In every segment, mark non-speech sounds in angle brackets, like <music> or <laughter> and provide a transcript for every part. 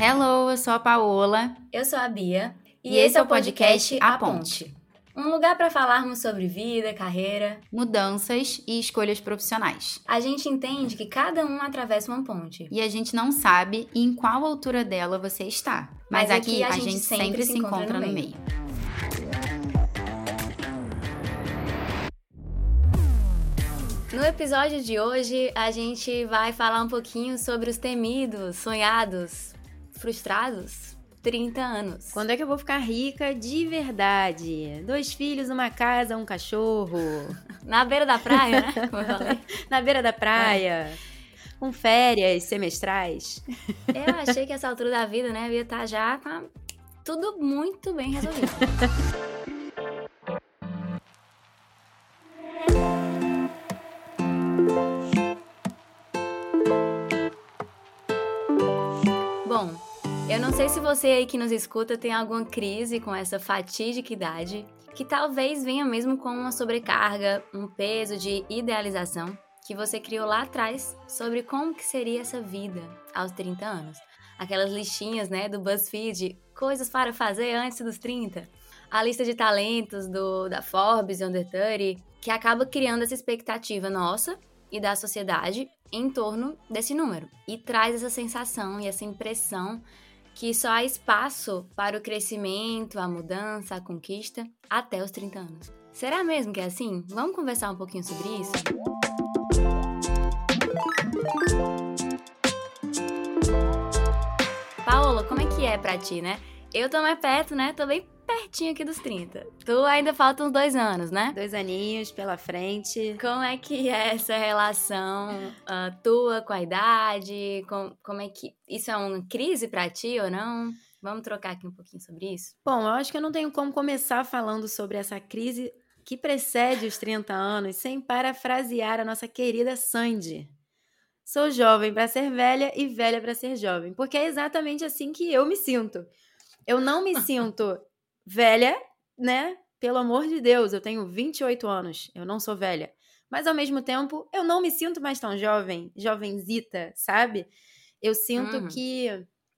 Hello, eu sou a Paola. Eu sou a Bia. E, e esse é o podcast A Ponte. Um lugar para falarmos sobre vida, carreira, mudanças e escolhas profissionais. A gente entende que cada um atravessa uma ponte. E a gente não sabe em qual altura dela você está. Mas, Mas aqui, aqui, a, gente, gente sempre, sempre, se encontra, encontra no, meio. no meio. No episódio de hoje, a gente vai falar um pouquinho sobre os temidos, sonhados, frustrados 30 anos. Quando é que eu vou ficar rica de verdade? Dois filhos, uma casa, um cachorro. <laughs> Na beira da praia, né? Como eu falei. <laughs> Na beira da praia. É. Com férias semestrais. <laughs> Eu achei que essa altura da vida, né, ia estar já com tudo muito bem resolvido. Eu não sei se você aí que nos escuta tem alguma crise com essa fatídica idade, que talvez venha mesmo com uma sobrecarga, um peso de idealização que você criou lá atrás sobre como que seria essa vida aos 30 anos. Aquelas listinhas, né, do BuzzFeed, coisas para fazer antes dos 30. A lista de talentos do da Forbes Under 30, que acaba criando essa expectativa nossa e da sociedade em torno desse número e traz essa sensação e essa impressão que só há espaço para o crescimento, a mudança, a conquista até os 30 anos. Será mesmo que é assim? Vamos conversar um pouquinho sobre isso? Paola, como é que é pra ti, né? Eu tô mais perto, né? Tô bem pertinho aqui dos 30. Tu ainda faltam uns dois anos, né? Dois aninhos pela frente. Como é que é essa relação uh, tua com a idade? Com, como é que. Isso é uma crise pra ti ou não? Vamos trocar aqui um pouquinho sobre isso? Bom, eu acho que eu não tenho como começar falando sobre essa crise que precede os 30 anos sem parafrasear a nossa querida Sandy. Sou jovem para ser velha e velha para ser jovem, porque é exatamente assim que eu me sinto. Eu não me <laughs> sinto velha, né? Pelo amor de Deus, eu tenho 28 anos, eu não sou velha. Mas ao mesmo tempo, eu não me sinto mais tão jovem, jovenzita, sabe? Eu sinto uhum. que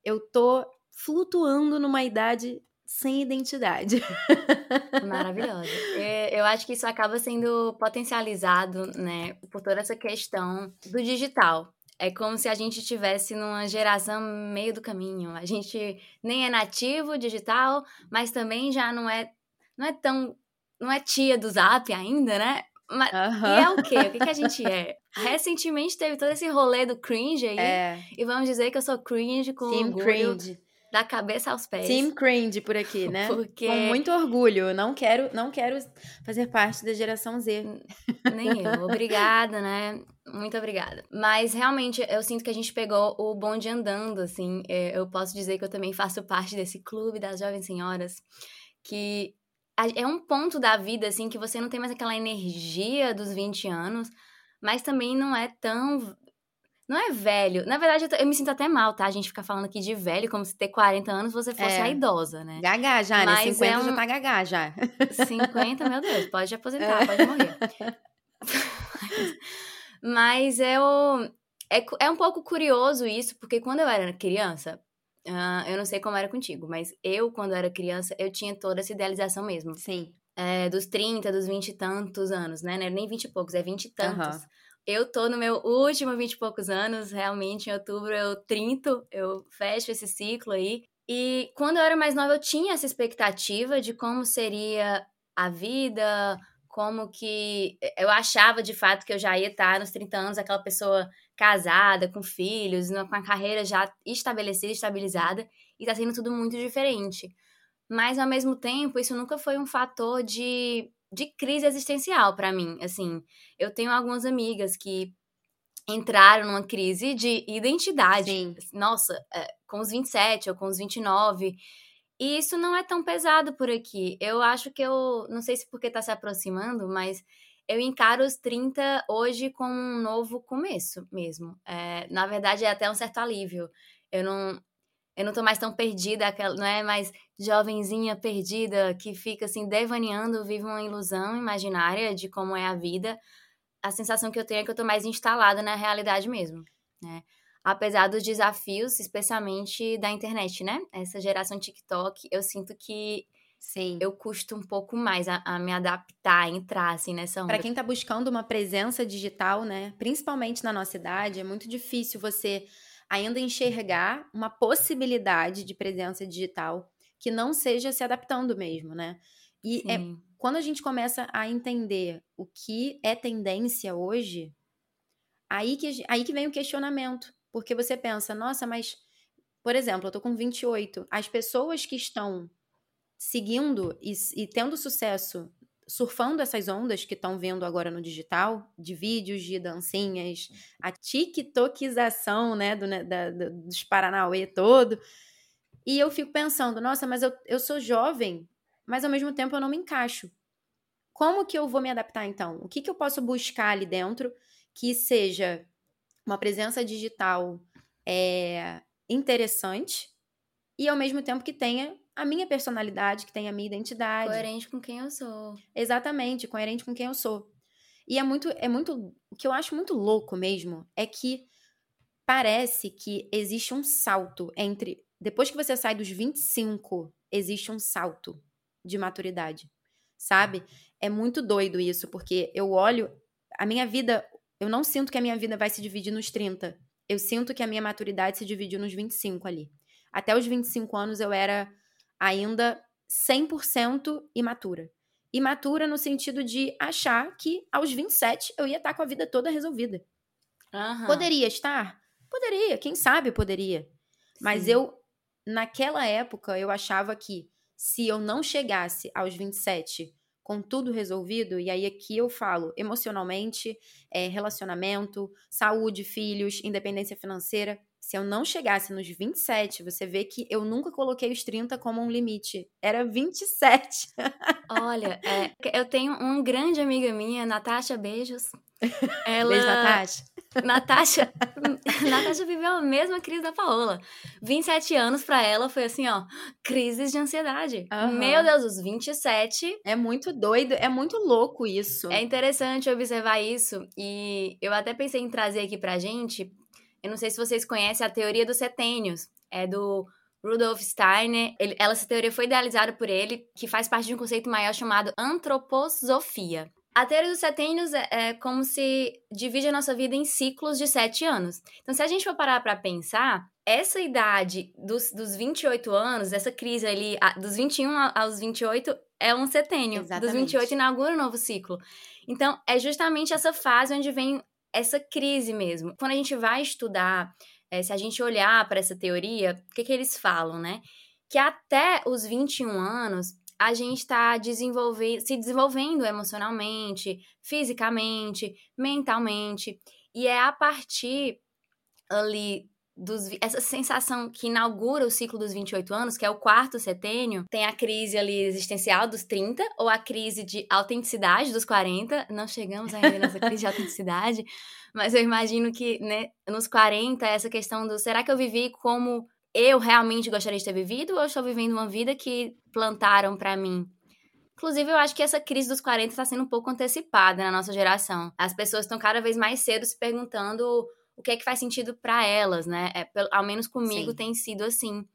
eu tô flutuando numa idade sem identidade. <laughs> Maravilhosa. É, eu acho que isso acaba sendo potencializado, né, por toda essa questão do digital. É como se a gente estivesse numa geração meio do caminho. A gente nem é nativo digital, mas também já não é não é tão não é tia do Zap ainda, né? Mas, uhum. E é o quê? O que, que a gente <laughs> é? Recentemente teve todo esse rolê do cringe aí. É. E vamos dizer que eu sou cringe com Team orgulho. Cringe da cabeça aos pés. Team cringe por aqui, né? <laughs> Porque... Com muito orgulho. Não quero, não quero fazer parte da geração Z. Nem eu. Obrigada, né? Muito obrigada. Mas realmente eu sinto que a gente pegou o bonde andando, assim. É, eu posso dizer que eu também faço parte desse clube das jovens senhoras, que é um ponto da vida, assim, que você não tem mais aquela energia dos 20 anos, mas também não é tão não é velho. Na verdade, eu, eu, me sinto até mal, tá? A gente fica falando aqui de velho, como se ter 40 anos você fosse é. a idosa, né? Gagá já, né? Mas 50 é um... já tá gagá já. 50, meu Deus, pode aposentar, é. pode morrer. <laughs> Mas eu. É, é um pouco curioso isso, porque quando eu era criança, uh, eu não sei como era contigo, mas eu, quando era criança, eu tinha toda essa idealização mesmo. Sim. É, dos 30, dos 20 e tantos anos, né? Não é nem 20 e poucos, é 20 e tantos. Uhum. Eu tô no meu último 20 e poucos anos, realmente, em outubro eu trinto, eu fecho esse ciclo aí. E quando eu era mais nova, eu tinha essa expectativa de como seria a vida, como que eu achava de fato que eu já ia estar nos 30 anos aquela pessoa casada, com filhos, com a carreira já estabelecida, estabilizada, e tá sendo tudo muito diferente. Mas ao mesmo tempo, isso nunca foi um fator de de crise existencial para mim. Assim, eu tenho algumas amigas que entraram numa crise de identidade. Sim. Nossa, é, com os 27 ou com os 29. E isso não é tão pesado por aqui. Eu acho que eu, não sei se porque tá se aproximando, mas eu encaro os 30 hoje como um novo começo mesmo. É, na verdade, é até um certo alívio. Eu não, eu não tô mais tão perdida, não é mais jovenzinha perdida que fica assim devaneando, vive uma ilusão imaginária de como é a vida. A sensação que eu tenho é que eu tô mais instalada na realidade mesmo, né? apesar dos desafios, especialmente da internet, né? Essa geração TikTok, eu sinto que Sim. eu custo um pouco mais a, a me adaptar, a entrar assim nessa onda. Para quem tá buscando uma presença digital, né, principalmente na nossa idade, é muito difícil você ainda enxergar uma possibilidade de presença digital que não seja se adaptando mesmo, né? E é, quando a gente começa a entender o que é tendência hoje, aí que, aí que vem o questionamento. Porque você pensa, nossa, mas, por exemplo, eu tô com 28. As pessoas que estão seguindo e, e tendo sucesso surfando essas ondas que estão vendo agora no digital, de vídeos, de dancinhas, a tiktokização, né, do, né, da, do, dos Paranauê todo. E eu fico pensando, nossa, mas eu, eu sou jovem, mas ao mesmo tempo eu não me encaixo. Como que eu vou me adaptar então? O que, que eu posso buscar ali dentro que seja uma presença digital é, interessante e ao mesmo tempo que tenha a minha personalidade, que tenha a minha identidade. Coerente com quem eu sou. Exatamente, coerente com quem eu sou. E é muito, é muito, o que eu acho muito louco mesmo é que parece que existe um salto entre, depois que você sai dos 25, existe um salto de maturidade, sabe? É muito doido isso, porque eu olho, a minha vida, eu não sinto que a minha vida vai se dividir nos 30. Eu sinto que a minha maturidade se dividiu nos 25 ali. Até os 25 anos eu era ainda 100% imatura. Imatura no sentido de achar que aos 27 eu ia estar com a vida toda resolvida. Uhum. Poderia estar? Poderia, quem sabe poderia. Mas Sim. eu, naquela época, eu achava que se eu não chegasse aos 27 com tudo resolvido, e aí aqui eu falo emocionalmente, é, relacionamento, saúde, filhos, independência financeira, se eu não chegasse nos 27, você vê que eu nunca coloquei os 30 como um limite. Era 27. Olha, é, eu tenho uma grande amiga minha, Natasha, beijos. <laughs> Ela... Beijo, Natasha. <laughs> Natasha, <laughs> Natasha viveu a mesma crise da Paola. 27 anos para ela foi assim, ó, crises de ansiedade. Uhum. Meu Deus, os 27. É muito doido, é muito louco isso. É interessante observar isso e eu até pensei em trazer aqui pra gente eu não sei se vocês conhecem a teoria dos setênios. É do Rudolf Steiner. Ele, essa teoria foi idealizada por ele, que faz parte de um conceito maior chamado antroposofia. A teoria dos setênios é, é, como se divide a nossa vida em ciclos de sete anos. Então, se a gente for parar para pensar, essa idade dos, dos 28 anos, essa crise ali, dos 21 aos 28, é um setênio. Exatamente. Dos 28 inaugura um novo ciclo. Então, é justamente essa fase onde vem essa crise mesmo. Quando a gente vai estudar, é, se a gente olhar para essa teoria, o que, que eles falam, né? Que até os 21 anos, a gente está desenvolver, se desenvolvendo emocionalmente, fisicamente, mentalmente. E é a partir ali dos, essa sensação que inaugura o ciclo dos 28 anos, que é o quarto setênio, tem a crise ali existencial dos 30, ou a crise de autenticidade dos 40. Não chegamos ainda nessa crise de autenticidade, <laughs> mas eu imagino que né, nos 40, essa questão do será que eu vivi como eu realmente gostaria de ter vivido, ou eu estou vivendo uma vida que plantaram para mim? Inclusive, eu acho que essa crise dos 40 está sendo um pouco antecipada na nossa geração. As pessoas estão cada vez mais cedo se perguntando o que é que faz sentido para elas, né? É, ao menos comigo Sim. tem sido assim.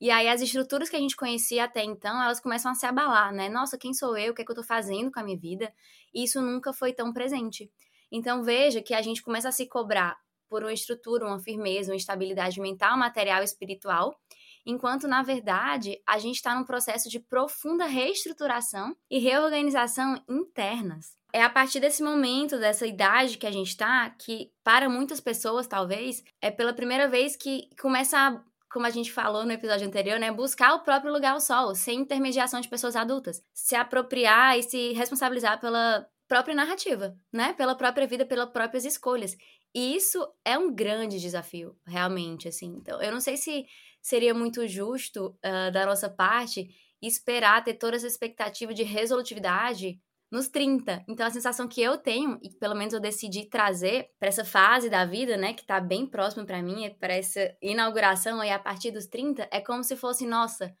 E aí as estruturas que a gente conhecia até então, elas começam a se abalar, né? Nossa, quem sou eu? O que é que eu tô fazendo com a minha vida? E isso nunca foi tão presente. Então veja que a gente começa a se cobrar por uma estrutura, uma firmeza, uma estabilidade mental, material e espiritual, enquanto na verdade a gente está num processo de profunda reestruturação e reorganização internas. É a partir desse momento, dessa idade que a gente está, que para muitas pessoas, talvez, é pela primeira vez que começa a, como a gente falou no episódio anterior, né, buscar o próprio lugar ao sol, sem intermediação de pessoas adultas. Se apropriar e se responsabilizar pela própria narrativa, né? Pela própria vida, pelas próprias escolhas. E isso é um grande desafio, realmente, assim. Então, eu não sei se seria muito justo uh, da nossa parte esperar ter toda essa expectativa de resolutividade nos 30. Então a sensação que eu tenho, e pelo menos eu decidi trazer para essa fase da vida, né, que tá bem próximo para mim, é para essa inauguração aí a partir dos 30, é como se fosse, nossa,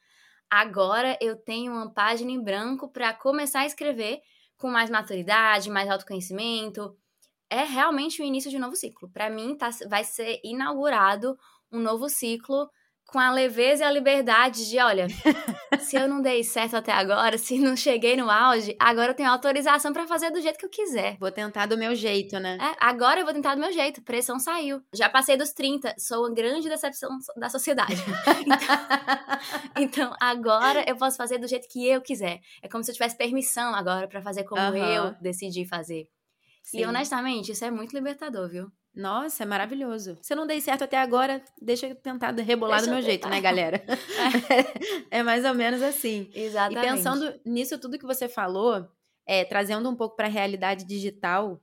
agora eu tenho uma página em branco para começar a escrever com mais maturidade, mais autoconhecimento, é realmente o início de um novo ciclo. Para mim, tá, vai ser inaugurado um novo ciclo com a leveza e a liberdade de, olha, <laughs> se eu não dei certo até agora, se não cheguei no auge, agora eu tenho autorização para fazer do jeito que eu quiser. Vou tentar do meu jeito, né? É, agora eu vou tentar do meu jeito. Pressão saiu. Já passei dos 30, sou uma grande decepção da sociedade. <laughs> então, <laughs> então, agora eu posso fazer do jeito que eu quiser. É como se eu tivesse permissão agora para fazer como uhum. eu decidi fazer. Sim. E honestamente, isso é muito libertador, viu? Nossa, é maravilhoso. Se eu não dei certo até agora, deixa eu tentar rebolar deixa do meu jeito, né, galera? <laughs> é mais ou menos assim. Exatamente. E pensando nisso tudo que você falou, é, trazendo um pouco para a realidade digital,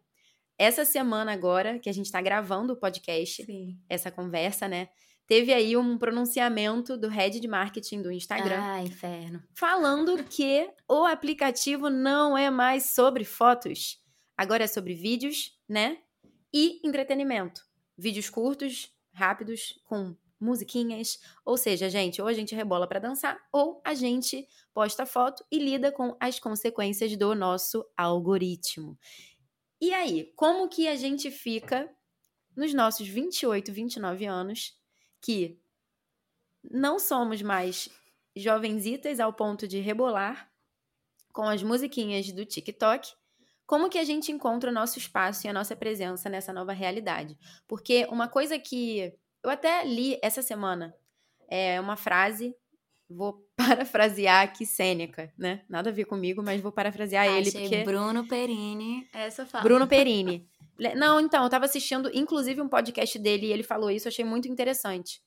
essa semana agora, que a gente está gravando o podcast, Sim. essa conversa, né? Teve aí um pronunciamento do head de marketing do Instagram. Ah, inferno. Falando que o aplicativo não é mais sobre fotos. Agora é sobre vídeos, né? e entretenimento. Vídeos curtos, rápidos, com musiquinhas. Ou seja, gente, ou a gente rebola para dançar, ou a gente posta foto e lida com as consequências do nosso algoritmo. E aí, como que a gente fica nos nossos 28, 29 anos, que não somos mais jovenzitas ao ponto de rebolar com as musiquinhas do TikTok como que a gente encontra o nosso espaço e a nossa presença nessa nova realidade? Porque uma coisa que eu até li essa semana é uma frase, vou <laughs> parafrasear aqui Sêneca, né? Nada a ver comigo, mas vou parafrasear Achei ele porque Bruno Perini, essa fala. Bruno <laughs> Perini. Não, então, eu tava assistindo inclusive um podcast dele e ele falou isso, eu achei muito interessante.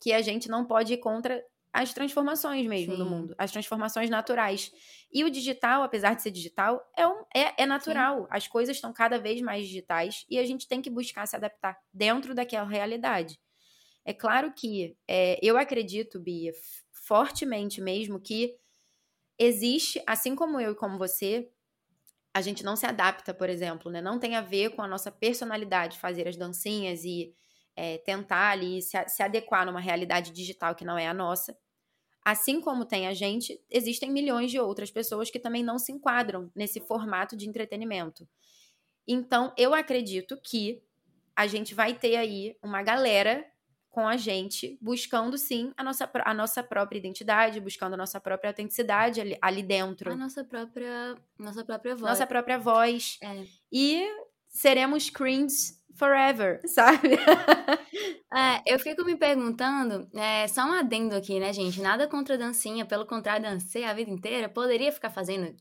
Que a gente não pode ir contra as transformações mesmo Sim. do mundo, as transformações naturais. E o digital, apesar de ser digital, é, um, é, é natural. Sim. As coisas estão cada vez mais digitais e a gente tem que buscar se adaptar dentro daquela realidade. É claro que é, eu acredito, Bia, fortemente mesmo, que existe, assim como eu e como você, a gente não se adapta, por exemplo, né? Não tem a ver com a nossa personalidade fazer as dancinhas e é, tentar ali se, se adequar numa realidade digital que não é a nossa. Assim como tem a gente, existem milhões de outras pessoas que também não se enquadram nesse formato de entretenimento. Então, eu acredito que a gente vai ter aí uma galera com a gente, buscando sim a nossa, a nossa própria identidade, buscando a nossa própria autenticidade ali, ali dentro. A nossa própria, nossa própria voz. Nossa própria voz. É. E seremos cringe forever, <laughs> sabe? <laughs> é, eu fico me perguntando, é, só um adendo aqui, né, gente? Nada contra dancinha, pelo contrário, dancei a vida inteira, poderia ficar fazendo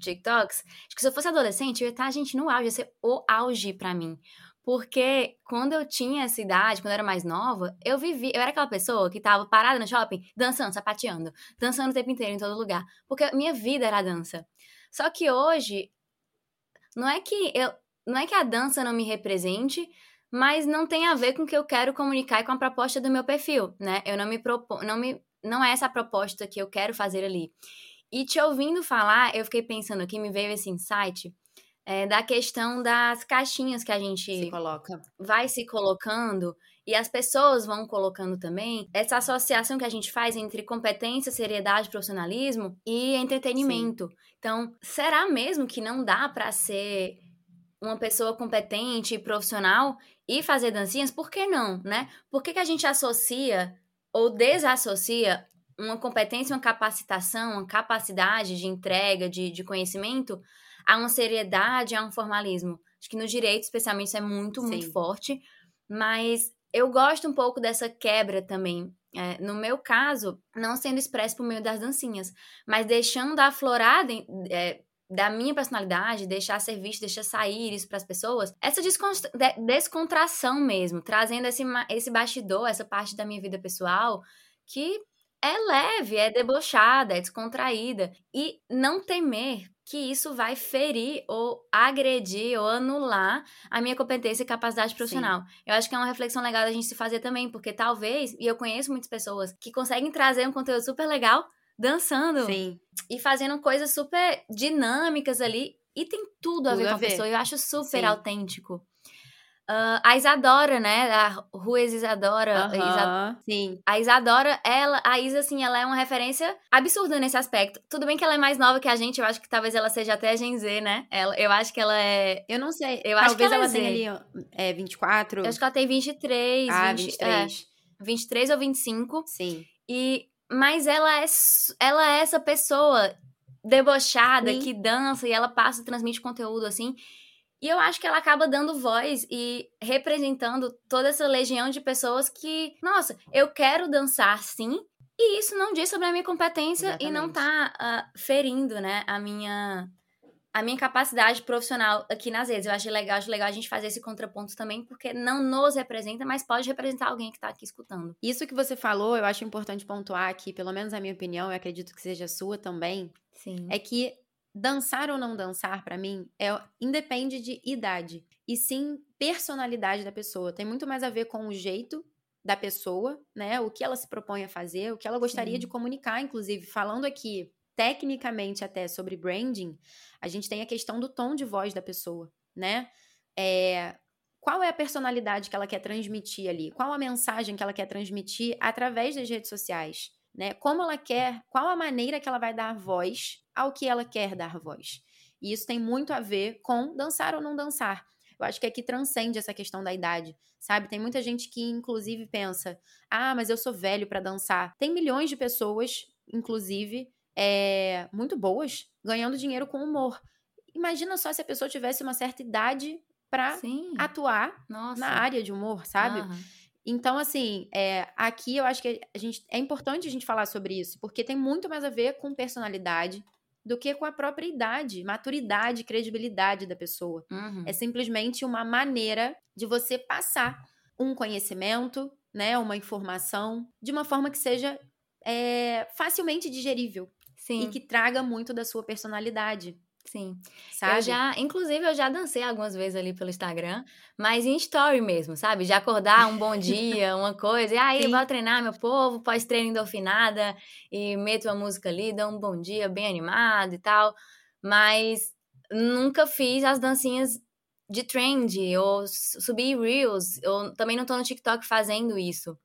TikToks. Acho que se eu fosse adolescente, eu ia estar, gente, no auge, ia ser o auge para mim. Porque quando eu tinha essa idade, quando eu era mais nova, eu vivi, eu era aquela pessoa que tava parada no shopping, dançando, sapateando, dançando o tempo inteiro em todo lugar, porque minha vida era a dança. Só que hoje não é que eu não é que a dança não me represente, mas não tem a ver com o que eu quero comunicar e com a proposta do meu perfil, né? Eu não me propo, não me não é essa a proposta que eu quero fazer ali. E te ouvindo falar, eu fiquei pensando aqui, me veio esse insight é, da questão das caixinhas que a gente se coloca. vai se colocando e as pessoas vão colocando também essa associação que a gente faz entre competência, seriedade, profissionalismo e entretenimento. Sim. Então, será mesmo que não dá para ser uma pessoa competente e profissional e fazer dancinhas, por que não, né? Por que, que a gente associa ou desassocia uma competência, uma capacitação, uma capacidade de entrega, de, de conhecimento, a uma seriedade, a um formalismo? Acho que no direito, especialmente, isso é muito, Sim. muito forte. Mas eu gosto um pouco dessa quebra também. É, no meu caso, não sendo expresso por meio das dancinhas, mas deixando aflorar é, da minha personalidade, deixar ser visto, deixar sair isso para as pessoas, essa descontração mesmo, trazendo esse, esse bastidor, essa parte da minha vida pessoal que é leve, é debochada, é descontraída e não temer que isso vai ferir ou agredir ou anular a minha competência e capacidade profissional. Sim. Eu acho que é uma reflexão legal da gente se fazer também, porque talvez, e eu conheço muitas pessoas que conseguem trazer um conteúdo super legal dançando Sim. e fazendo coisas super dinâmicas ali. E tem tudo a tudo ver com a, a pessoa. Eu acho super Sim. autêntico. Uh, a Isadora, né? A Rua Isadora. Uh -huh, Isa... Sim. A Isadora, ela, a Isa, assim, ela é uma referência absurda nesse aspecto. Tudo bem que ela é mais nova que a gente, eu acho que talvez ela seja até Gen Z, né? Ela, eu acho que ela é. Eu não sei. Eu talvez acho que ela, ela é tenha ali é, 24. Eu acho que ela tem 23. Ah, 20, 23. É, 23 ou 25. Sim. E. Mas ela é, ela é essa pessoa debochada Sim. que dança e ela passa, transmite conteúdo assim. E eu acho que ela acaba dando voz e representando toda essa legião de pessoas que, nossa, eu quero dançar sim, e isso não diz sobre a minha competência Exatamente. e não tá uh, ferindo, né, a minha a minha capacidade profissional aqui nas redes. Eu acho legal, acho legal a gente fazer esse contraponto também, porque não nos representa, mas pode representar alguém que tá aqui escutando. Isso que você falou, eu acho importante pontuar aqui, pelo menos a minha opinião, eu acredito que seja a sua também, Sim. é que dançar ou não dançar, para mim, é independe de idade, e sim personalidade da pessoa. Tem muito mais a ver com o jeito da pessoa, né? O que ela se propõe a fazer, o que ela gostaria Sim. de comunicar, inclusive, falando aqui tecnicamente até sobre branding, a gente tem a questão do tom de voz da pessoa, né? É, qual é a personalidade que ela quer transmitir ali? Qual a mensagem que ela quer transmitir através das redes sociais? Né? Como ela quer, qual a maneira que ela vai dar voz ao que ela quer dar voz? E isso tem muito a ver com dançar ou não dançar. Eu acho que aqui transcende essa questão da idade, sabe? Tem muita gente que, inclusive, pensa: ah, mas eu sou velho para dançar. Tem milhões de pessoas, inclusive, é, muito boas, ganhando dinheiro com humor. Imagina só se a pessoa tivesse uma certa idade para atuar Nossa. na área de humor, sabe? Aham. Então, assim, é, aqui eu acho que a gente, é importante a gente falar sobre isso, porque tem muito mais a ver com personalidade do que com a própria idade, maturidade, credibilidade da pessoa. Uhum. É simplesmente uma maneira de você passar um conhecimento, né, uma informação, de uma forma que seja é, facilmente digerível Sim, e que traga muito da sua personalidade, sim. sabe? Eu já, inclusive, eu já dancei algumas vezes ali pelo Instagram, mas em story mesmo, sabe? De acordar um bom dia, uma coisa, e aí, Sim. bora treinar, meu povo, pós-treino endorfinada, e meto a música ali, dá um bom dia bem animado e tal, mas nunca fiz as dancinhas de trend, ou subir reels, eu também não tô no TikTok fazendo isso.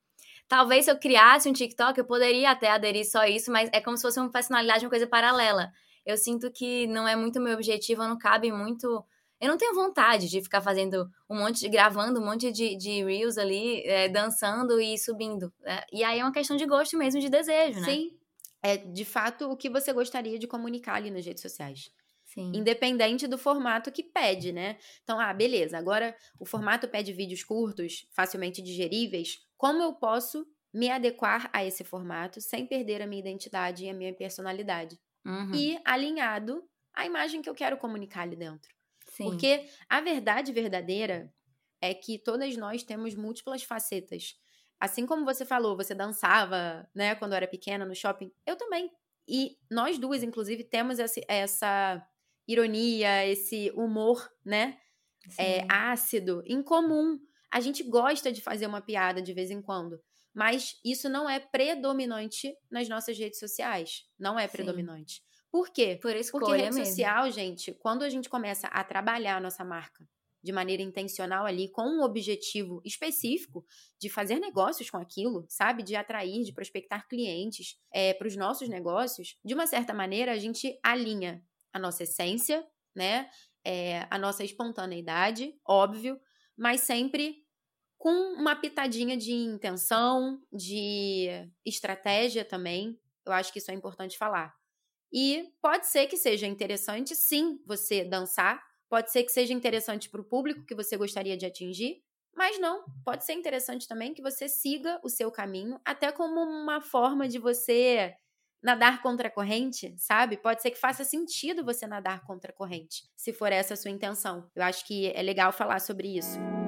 Talvez se eu criasse um TikTok, eu poderia até aderir só a isso, mas é como se fosse uma personalidade, uma coisa paralela. Eu sinto que não é muito meu objetivo, não cabe muito. Eu não tenho vontade de ficar fazendo um monte de. gravando um monte de, de reels ali, é, dançando e subindo. É, e aí é uma questão de gosto mesmo, de desejo, né? Sim. É de fato o que você gostaria de comunicar ali nas redes sociais. Sim. Independente do formato que pede, né? Então, ah, beleza, agora o formato pede vídeos curtos, facilmente digeríveis. Como eu posso me adequar a esse formato sem perder a minha identidade e a minha personalidade? Uhum. E alinhado à imagem que eu quero comunicar ali dentro. Sim. Porque a verdade verdadeira é que todas nós temos múltiplas facetas. Assim como você falou, você dançava, né, quando era pequena no shopping, eu também. E nós duas, inclusive, temos esse- essa ironia, esse humor, né, é, ácido, em comum. A gente gosta de fazer uma piada de vez em quando. Mas isso não é predominante nas nossas redes sociais. Não é Sim. predominante. Por quê? Por Porque rede mesmo. social, gente, quando a gente começa a trabalhar a nossa marca de maneira intencional ali, com um objetivo específico de fazer negócios com aquilo, sabe? De atrair, de prospectar clientes para os nossos negócios, de uma certa maneira a gente alinha a nossa essência, né? É, a nossa espontaneidade, óbvio, mas sempre com uma pitadinha de intenção, de estratégia também. Eu acho que isso é importante falar. E pode ser que seja interessante, sim, você dançar. Pode ser que seja interessante para o público que você gostaria de atingir. Mas não, pode ser interessante também que você siga o seu caminho, até como uma forma de você nadar contra a corrente, sabe? Pode ser que faça sentido você nadar contra a corrente, se for essa a sua intenção. Eu acho que é legal falar sobre isso.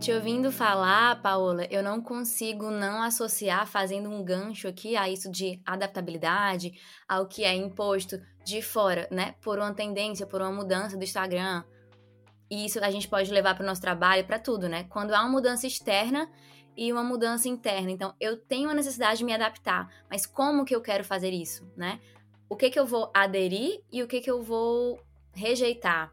Te ouvindo falar, Paola, eu não consigo não associar, fazendo um gancho aqui, a isso de adaptabilidade, ao que é imposto de fora, né? Por uma tendência, por uma mudança do Instagram. E isso a gente pode levar para o nosso trabalho, para tudo, né? Quando há uma mudança externa e uma mudança interna. Então, eu tenho a necessidade de me adaptar, mas como que eu quero fazer isso, né? O que que eu vou aderir e o que que eu vou rejeitar?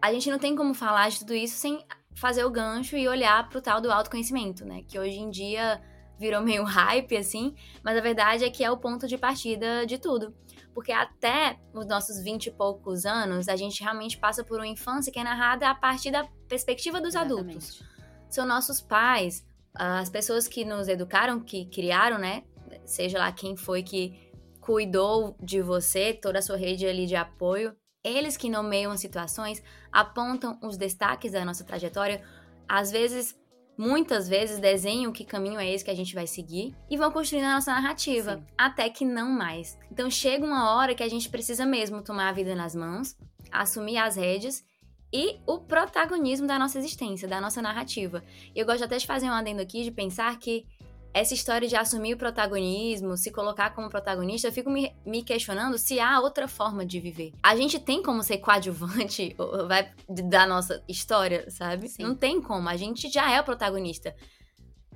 A gente não tem como falar de tudo isso sem fazer o gancho e olhar para o tal do autoconhecimento, né? Que hoje em dia virou meio <laughs> hype, assim, mas a verdade é que é o ponto de partida de tudo. Porque até os nossos vinte e poucos anos, a gente realmente passa por uma infância que é narrada a partir da perspectiva dos Exatamente. adultos. São nossos pais, as pessoas que nos educaram, que criaram, né? Seja lá quem foi que cuidou de você, toda a sua rede ali de apoio, eles que nomeiam as situações, apontam os destaques da nossa trajetória, às vezes muitas vezes desenham que caminho é esse que a gente vai seguir e vão construindo a nossa narrativa, Sim. até que não mais. Então chega uma hora que a gente precisa mesmo tomar a vida nas mãos, assumir as rédeas e o protagonismo da nossa existência, da nossa narrativa. E eu gosto até de fazer um adendo aqui de pensar que essa história de assumir o protagonismo, se colocar como protagonista, eu fico me, me, questionando se há outra forma de viver. A gente tem como ser coadjuvante <laughs> vai, da nossa história, sabe? Sim. Não tem como. A gente já é o protagonista.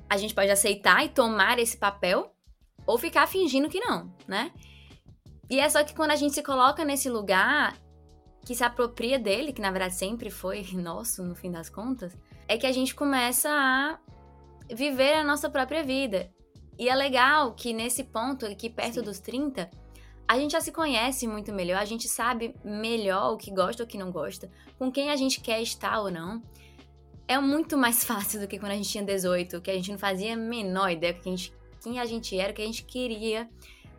A gente pode aceitar e tomar esse papel ou ficar fingindo que não, né? E é só que quando a gente se coloca nesse lugar que se apropria dele, que na verdade sempre foi <laughs> nosso no fim das contas, é que a gente começa a viver a nossa própria vida. E é legal que nesse ponto, aqui perto Sim. dos 30, a gente já se conhece muito melhor, a gente sabe melhor o que gosta ou o que não gosta, com quem a gente quer estar ou não. É muito mais <laughs> fácil do que quando a gente tinha 18, que a gente não fazia a menor ideia que a gente, quem a gente era, o que a gente queria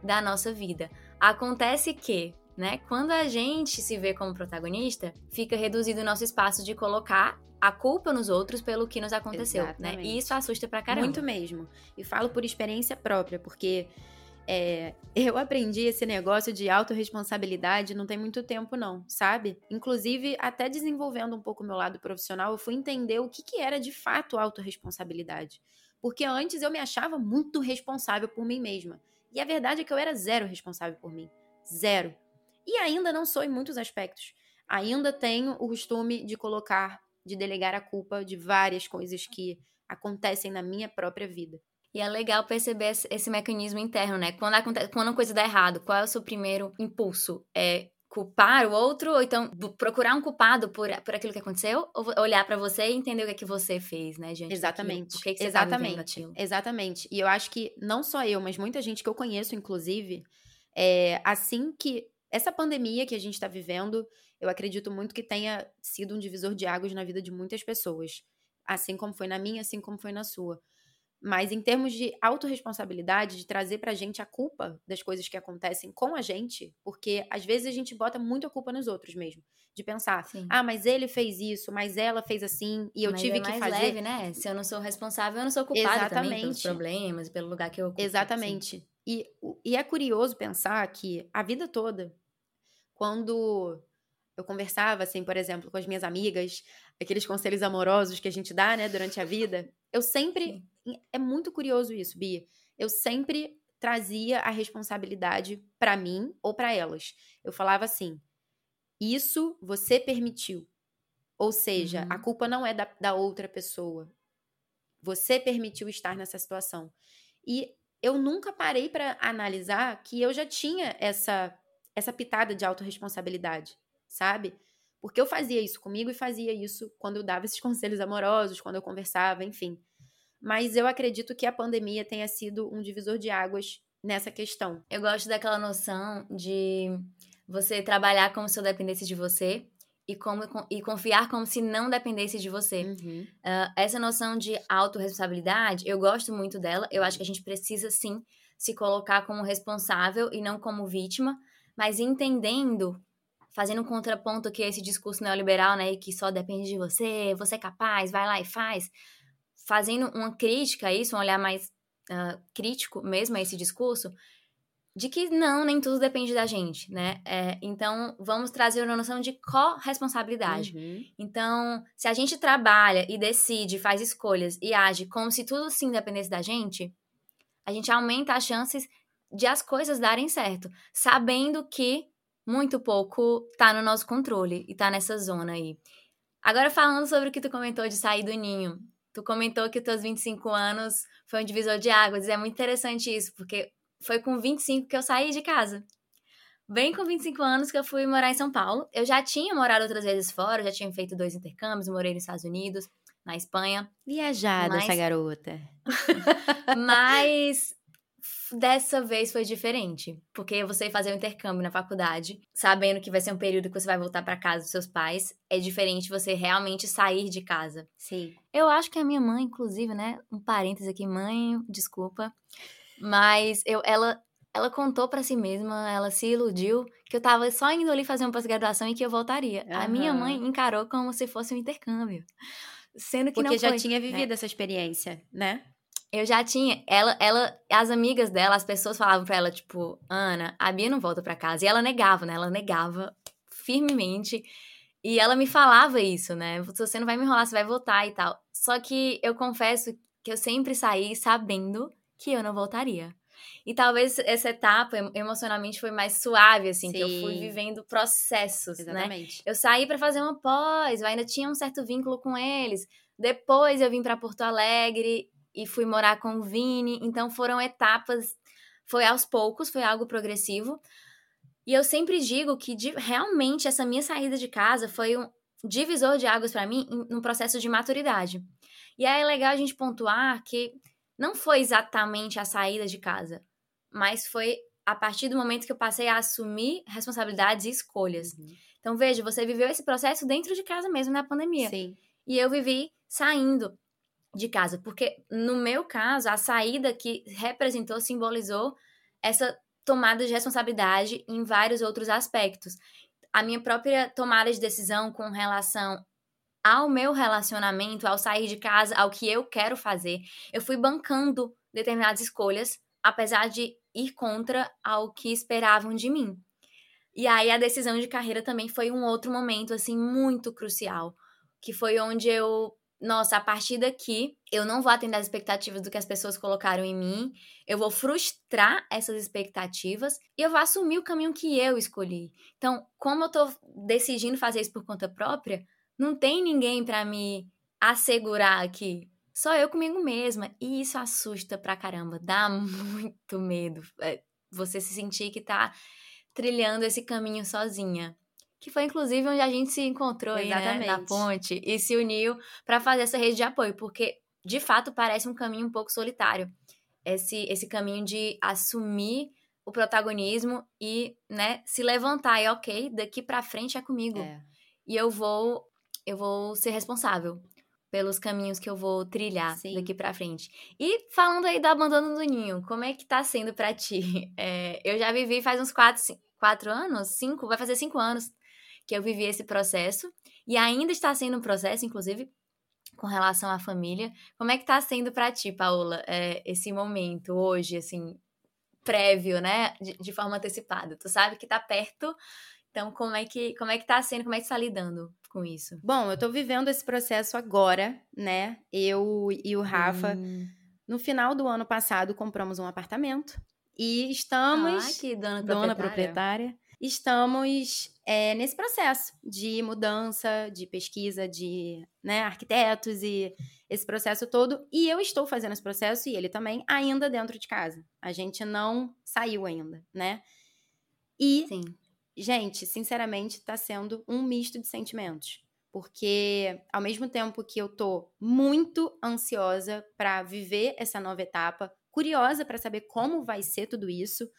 da nossa vida. Acontece que, né, quando a gente se vê como protagonista, fica reduzido o nosso espaço de colocar a culpa nos outros pelo que nos aconteceu, Exatamente. né? E isso assusta pra caramba. Muito mesmo. E falo por experiência própria, porque é, <laughs> eu aprendi esse negócio de autorresponsabilidade não tem muito tempo, não, sabe? Inclusive, até desenvolvendo um pouco o meu lado profissional, eu fui entender o que, que era de fato autorresponsabilidade. Porque antes eu me achava muito responsável por mim mesma. E a verdade é que eu era zero responsável por mim. Zero. E ainda não sou em muitos aspectos. Ainda tenho o costume de colocar de delegar a culpa de várias coisas que acontecem na minha própria vida. E é legal perceber esse mecanismo interno, né? Quando, acontece, quando a coisa dá errado, qual é o seu primeiro impulso? É culpar o outro ou então procurar um culpado por, por aquilo que aconteceu ou olhar para você e entender o que é que você fez, né, gente? Exatamente. O que, é que você tá Exatamente. Exatamente. E eu acho que não só eu, mas muita gente que eu conheço, inclusive, é, assim que essa pandemia que a gente está vivendo, eu acredito muito que tenha sido um divisor de águas na vida de muitas pessoas. Assim como foi na minha, assim como foi na sua. Mas em termos de autorresponsabilidade, de trazer pra gente a culpa das coisas que acontecem com a gente, porque às vezes a gente bota muito a culpa nos outros mesmo. De pensar, Sim. ah, mas ele fez isso, mas ela fez assim, e eu mas tive é que fazer. leve, né? Se eu não sou responsável, eu não sou culpada Exatamente. também pelos problemas, pelo lugar que eu ocupo. Exatamente. E, e é curioso pensar que a vida toda quando eu conversava, assim, por exemplo, com as minhas amigas, aqueles conselhos amorosos que a gente dá, né, durante a vida, eu sempre. É muito curioso isso, Bia. Eu sempre trazia a responsabilidade para mim ou para elas. Eu falava assim: isso você permitiu. Ou seja, uhum. a culpa não é da, da outra pessoa. Você permitiu estar nessa situação. E eu nunca parei para analisar que eu já tinha essa essa pitada de autorresponsabilidade, sabe? Porque eu fazia isso comigo e fazia isso quando eu dava esses <laughs> conselhos amorosos, quando eu conversava, enfim. Mas eu acredito que a pandemia tenha sido um divisor de águas nessa questão. Eu gosto daquela noção de você trabalhar como se eu dependesse de você e, como, e confiar como se não dependesse de você. Uhum. Uh, essa noção de autorresponsabilidade, eu gosto muito dela. Eu acho que a gente precisa, sim, se colocar como responsável e não como vítima mas entendendo, fazendo um contraponto que é esse discurso neoliberal, né, que só depende de você, você é capaz, vai lá e faz, fazendo uma crítica a isso, um olhar mais uh, crítico mesmo a esse discurso, de que não, nem tudo depende da gente, né? É, então, vamos trazer uma noção de corresponsabilidade. Uhum. Então, se a gente trabalha e decide, faz escolhas e age como se tudo sim dependesse da gente, a gente aumenta as chances de as coisas darem certo, sabendo que muito pouco tá no nosso controle e tá nessa zona aí. Agora falando sobre o que tu comentou de sair do ninho. Tu comentou que os teus 25 anos foi um divisor de águas. E é muito interessante isso, porque foi com 25 que eu saí de casa. Bem com 25 anos que eu fui morar em São Paulo. Eu já tinha morado outras vezes fora, já tinha feito dois intercâmbios, morei nos Estados Unidos, na Espanha. Viajada mas... essa garota. <laughs> mas dessa vez foi diferente, porque você fazer um intercâmbio na faculdade, sabendo que vai ser um período que você vai voltar para casa dos seus pais, é diferente você realmente sair de casa. Sim. Eu acho que a minha mãe, inclusive, né, um parênteses aqui, mãe, desculpa, mas eu ela ela contou para si mesma, ela se iludiu que eu tava só indo ali fazer uma pós-graduação e que eu voltaria. Uhum. A minha mãe encarou como se fosse um intercâmbio. Sendo que Porque não já foi, tinha vivido né? essa experiência, né? Eu já tinha. Ela, ela, as amigas dela, as pessoas falavam pra ela, tipo, Ana, a Bia não volta pra casa. E ela negava, né? Ela negava firmemente. E ela me falava isso, né? Se você não vai me enrolar, você vai voltar e tal. Só que eu confesso que eu sempre saí sabendo que eu não voltaria. E talvez essa etapa emocionalmente foi mais suave, assim, Sim. que eu fui vivendo processos, né? Exatamente. né? Eu saí para fazer uma pós, eu ainda tinha um certo vínculo com eles. Depois eu vim para Porto Alegre e fui morar com o Vini. Então foram etapas, foi aos poucos, foi algo progressivo. E eu sempre digo que de, realmente essa minha saída de casa foi um divisor de águas para mim no processo de maturidade. E aí é legal a gente pontuar que não foi exatamente a saída de casa, mas foi a partir do momento que eu passei a assumir responsabilidades e escolhas. Uhum. Então, veja, você viveu esse processo dentro de casa mesmo na pandemia. Sim. E eu vivi saindo de casa, porque no meu caso, a saída que representou, simbolizou essa tomada de responsabilidade em vários outros aspectos. A minha própria tomada de decisão com relação ao meu relacionamento, ao sair de casa, ao que eu quero fazer, eu fui bancando determinadas escolhas, apesar de ir contra ao que esperavam de mim. E aí a decisão de carreira também foi um outro momento assim muito crucial, que foi onde eu nossa, a partir daqui eu não vou atender as expectativas do que as pessoas colocaram em mim, eu vou frustrar essas expectativas e eu vou assumir o caminho que eu escolhi. Então, como eu tô decidindo fazer isso por conta própria, não tem ninguém para me assegurar aqui. Só eu comigo mesma. E isso assusta pra caramba, dá muito medo. É, você se sentir que tá trilhando esse caminho sozinha que foi inclusive onde a gente se encontrou aí, né, na ponte e se uniu para fazer essa rede de apoio, porque de fato parece um caminho um pouco solitário. Esse esse caminho de assumir o protagonismo e, né, se levantar e OK, daqui para frente é comigo. É. E eu vou eu vou ser responsável pelos caminhos que eu vou trilhar Sim. daqui para frente. E falando aí do abandono do ninho, como é que tá sendo para ti? <laughs> É, eu já vivi faz uns quatro, cinco, quatro anos, cinco, vai fazer cinco anos que eu vivi esse processo e ainda está sendo um processo, inclusive com relação à família. Como é que está sendo para ti, Paola, é, esse momento hoje, assim, prévio, né, de, de, forma antecipada? Tu sabe que está perto, então como é que como é que tá sendo, como é que está lidando com isso? Bom, eu estou vivendo esse processo agora, né? Eu e o Rafa, hum. no final do ano passado, compramos um apartamento e estamos ah, que dona proprietária. Dona proprietária estamos é, nesse processo de mudança, de pesquisa de né, arquitetos e esse processo todo. E eu estou fazendo esse processo e ele também ainda dentro de casa. A gente não saiu ainda, né? E, Sim. gente, sinceramente, está sendo um misto de sentimentos. Porque ao mesmo tempo que eu tô muito ansiosa para viver essa nova etapa, curiosa para saber como vai ser tudo isso,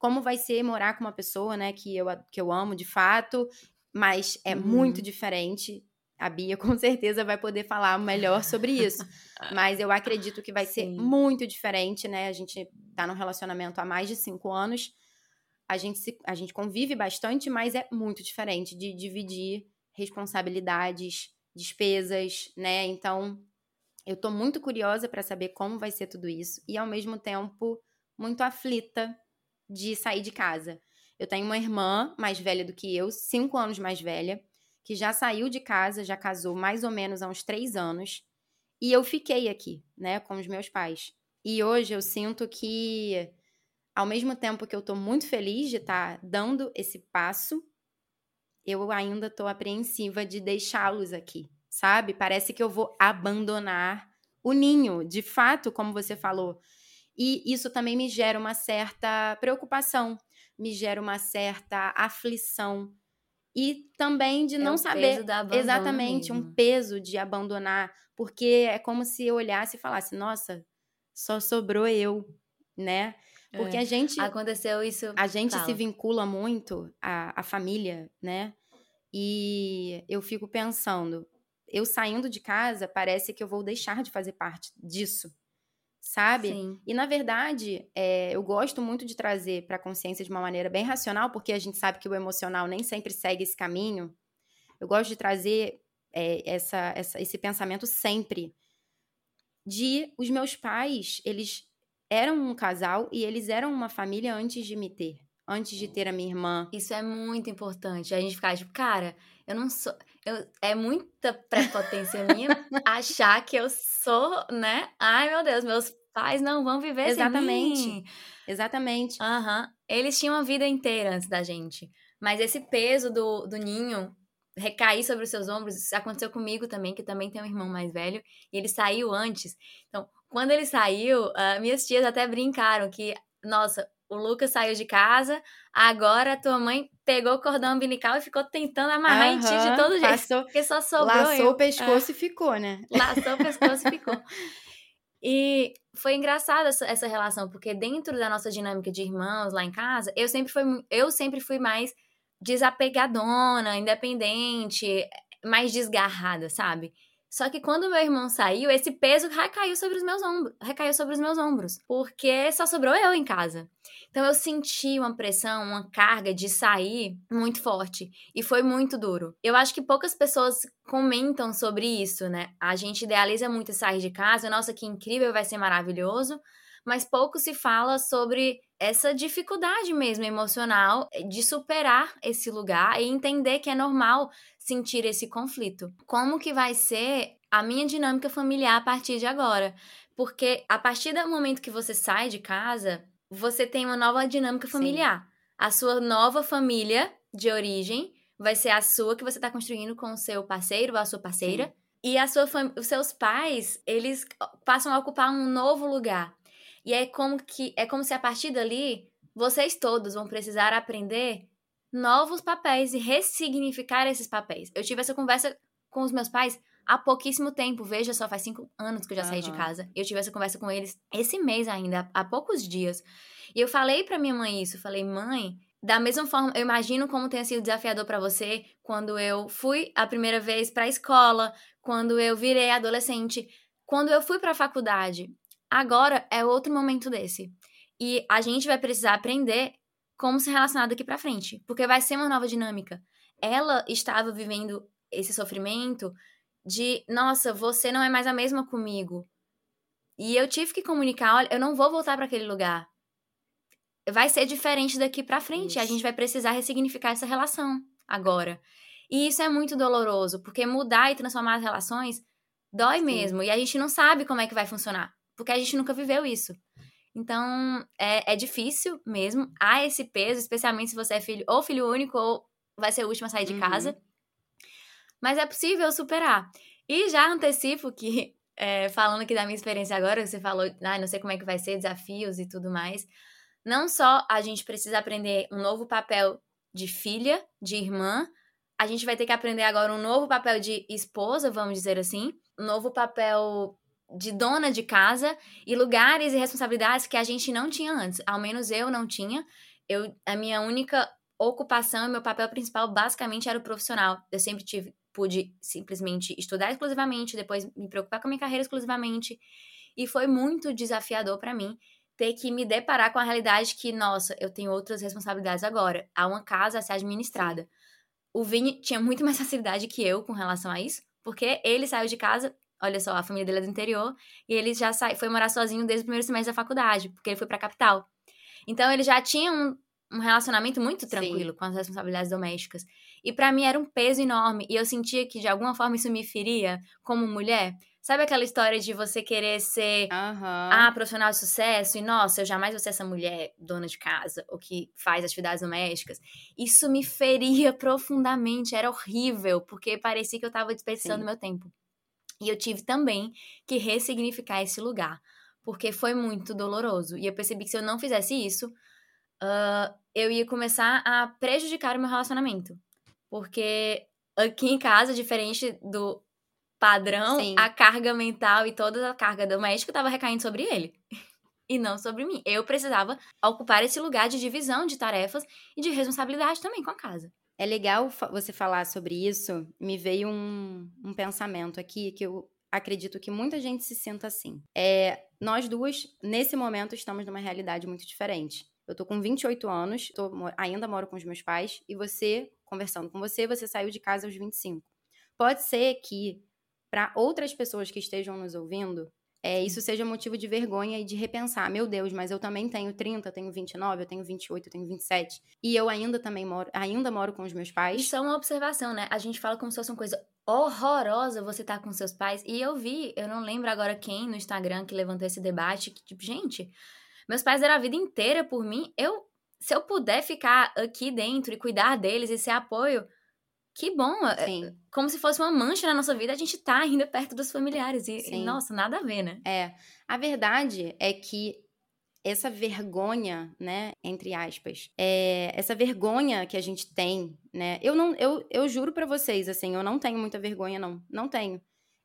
como vai ser morar com uma pessoa, né, que eu, que eu amo de fato, mas é uhum. muito diferente. A Bia <laughs> com certeza vai poder falar melhor sobre isso. mas eu acredito que vai ser muito diferente, né? A gente tá num relacionamento há mais de cinco anos. A gente, se, a gente convive bastante, mas é muito diferente de dividir responsabilidades, despesas, né? Então, eu tô muito curiosa para saber como vai ser tudo isso e ao mesmo tempo muito aflita de sair de casa. Eu tenho uma irmã mais velha do que eu, cinco anos mais velha, que já saiu de casa, já casou mais ou menos há uns três anos. E eu fiquei aqui, né, com os meus pais. E hoje eu sinto que, ao mesmo tempo que eu tô muito feliz de estar tá dando esse passo, eu ainda estou apreensiva de deixá-los aqui, sabe? Parece que eu vou abandonar o ninho, de fato, como você falou. E isso também me gera uma certa preocupação, me gera uma certa aflição. E também de É não o saber peso da abandono exatamente um mesmo. peso de abandonar, porque é como se eu olhasse e falasse: "Nossa, só sobrou eu", né? Porque É. a gente Aconteceu isso. a gente se Fala. vincula muito à, à família, né? E eu fico pensando, eu saindo de casa, parece que eu vou deixar de fazer parte disso, sabe? Sim. E na verdade, é, eu gosto muito de trazer para a consciência de uma maneira bem racional, porque a gente sabe que o emocional nem sempre segue esse caminho. Eu gosto de trazer é, essa, essa- esse pensamento sempre de os meus pais, eles eram um casal e eles eram uma família antes de me ter, antes de ter a minha irmã. Isso é muito importante. A gente ficar tipo, cara, eu não sou. Eu- é muita prepotência minha achar que eu sou, né? Ai, meu Deus, meus pais não vão viver sem Exatamente. mim. Exatamente. Aham. Eles tinham a vida inteira antes da gente. Mas esse peso do, do ninho recair sobre os seus ombros, isso aconteceu comigo também, que também tem um irmão mais velho, e ele saiu antes. Então, quando ele saiu, ah, minhas tias até brincaram que, nossa, o Lucas saiu de casa, agora a tua mãe pegou o cordão umbilical e ficou tentando amarrar em ti de todo jeito. Passou, Porque só sobrou laçou eu. o pescoço e ficou, né? É, laçou o <laughs> pescoço e ficou. E foi engraçada essa, essa relação, porque dentro da nossa dinâmica de irmãos lá em casa, eu sempre fui, eu sempre fui mais desapegadona, independente, mais desgarrada, sabe? Só que quando meu irmão saiu, esse peso recaiu sobre os meus ombros, recaiu sobre os meus ombros, porque só sobrou eu em casa. Então eu senti uma pressão, uma carga de sair muito forte e foi muito duro. Eu acho que poucas pessoas comentam sobre isso, né? A gente idealiza muito sair de casa, nossa, que incrível, vai ser maravilhoso, mas pouco se fala sobre essa dificuldade mesmo emocional de superar esse lugar e entender que é normal sentir esse conflito. Como que vai ser a minha dinâmica familiar a partir de agora? Porque a partir do momento que você sai de casa, você tem uma nova dinâmica Sim. familiar. A sua nova família de origem vai ser a sua que você está construindo com o seu parceiro ou a sua parceira. E a sua os seus pais, eles passam a ocupar um novo lugar. E é como que é como se a partir dali vocês todos vão precisar aprender novos papéis e ressignificar esses papéis. Eu tive essa conversa com os meus pais há pouquíssimo tempo. Veja só, faz cinco anos que eu já saí de casa. Eu tive essa conversa com eles esse mês ainda, há poucos dias. E eu falei pra minha mãe isso. Falei, mãe, da mesma forma, eu imagino como tenha sido desafiador pra você quando eu fui a primeira vez pra escola, quando eu virei adolescente, quando eu fui pra faculdade. Agora é outro momento desse. E a gente vai precisar aprender como se relacionar daqui pra frente, porque vai ser uma nova dinâmica. Ela estava vivendo esse sofrimento de, nossa, você não é mais a mesma comigo. E eu tive que comunicar, olha, eu não vou voltar pra aquele lugar. Vai ser diferente daqui pra frente. A Isso. gente vai precisar ressignificar essa relação agora. E isso é muito doloroso, porque mudar e transformar as relações dói Sim. mesmo. E a gente não sabe como é que vai funcionar, porque a gente nunca viveu isso. Então, é, é difícil mesmo. Há esse peso, especialmente se você é filho ou filho único ou vai ser o último a sair de Uhum. casa. Mas é possível superar. E já antecipo que, é, falando aqui da minha experiência agora, você falou, ah, não sei como é que vai ser, desafios e tudo mais. Não só a gente precisa aprender um novo papel de filha, de irmã, a gente vai ter que aprender agora um novo papel de esposa, vamos dizer assim, um novo papel de dona de casa e lugares e responsabilidades que a gente não tinha antes. Ao menos eu não tinha. Eu, a minha única ocupação e meu papel principal basicamente era o profissional. Eu sempre tive, pude simplesmente estudar exclusivamente, depois me preocupar com a minha carreira exclusivamente. E foi muito desafiador para mim ter que me deparar com a realidade que, nossa, eu tenho outras responsabilidades agora. Há uma casa a ser administrada. O Vini tinha muito <laughs> mais facilidade que eu com relação a isso, porque ele saiu de casa, olha só, a família dele é do interior, e ele já sai, foi morar sozinho desde o primeiro semestre da faculdade, porque ele foi pra capital. Então ele já tinha um, um relacionamento muito Sim. tranquilo com as responsabilidades domésticas. E para mim era um peso enorme. E eu sentia que de alguma forma isso me feria como mulher. Sabe aquela história de você querer ser uhum. a profissional de sucesso e, nossa, eu jamais vou ser essa mulher dona de casa ou que faz atividades domésticas? Isso me feria <laughs> profundamente, era horrível, porque parecia que eu estava desperdiçando Sim. meu tempo. E eu tive também que ressignificar esse lugar, porque foi muito doloroso. E eu percebi que se eu não fizesse isso, uh, eu ia começar a prejudicar o meu relacionamento. Porque aqui em casa, diferente do padrão, Sim. a carga mental e toda a carga doméstica estava recaindo sobre ele. <laughs> e não sobre mim. Eu precisava ocupar esse lugar de divisão de tarefas e de responsabilidade também com a casa. É legal você falar sobre isso. Me veio um, um pensamento aqui que eu acredito que muita gente se sinta assim. É, nós duas, nesse momento, estamos numa realidade muito diferente. Eu tô com 28 anos, tô, ainda moro com os meus pais, e você, conversando com você, você saiu de casa aos 25. Pode ser que para outras pessoas que estejam nos ouvindo, é, isso seja motivo de vergonha e de repensar. Meu Deus, mas eu também tenho 30, eu tenho 29, eu tenho 28, eu tenho 27. E eu ainda também moro, ainda moro com os meus pais. Isso é uma observação, né? A gente fala como se fosse uma coisa horrorosa você estar tá com seus pais. E eu vi, eu não lembro agora quem no Instagram que levantou esse debate, que tipo, gente, meus pais deram a vida inteira por mim. Eu, se eu puder ficar aqui dentro e cuidar deles e ser apoio, que bom. É, Sim. Como se fosse uma mancha na nossa vida, a gente tá ainda perto dos familiares. E, e, nossa, nada a ver, né? É. A verdade é que essa vergonha, né, entre aspas, é, essa vergonha que a gente tem, né? Eu não, eu, eu juro para vocês, assim, eu não tenho muita vergonha, não. Não tenho.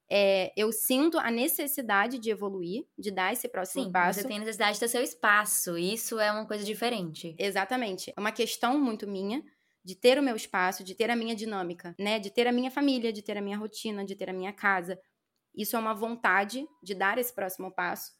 É, eu sinto a necessidade de evoluir, de dar esse próximo Sim, passo. Você tem necessidade de ter seu espaço. Isso é uma coisa diferente. Exatamente. É uma questão muito minha de ter o meu espaço, de ter a minha dinâmica, né? De ter a minha família, de ter a minha rotina, de ter a minha casa. Isso é uma vontade de dar esse próximo passo.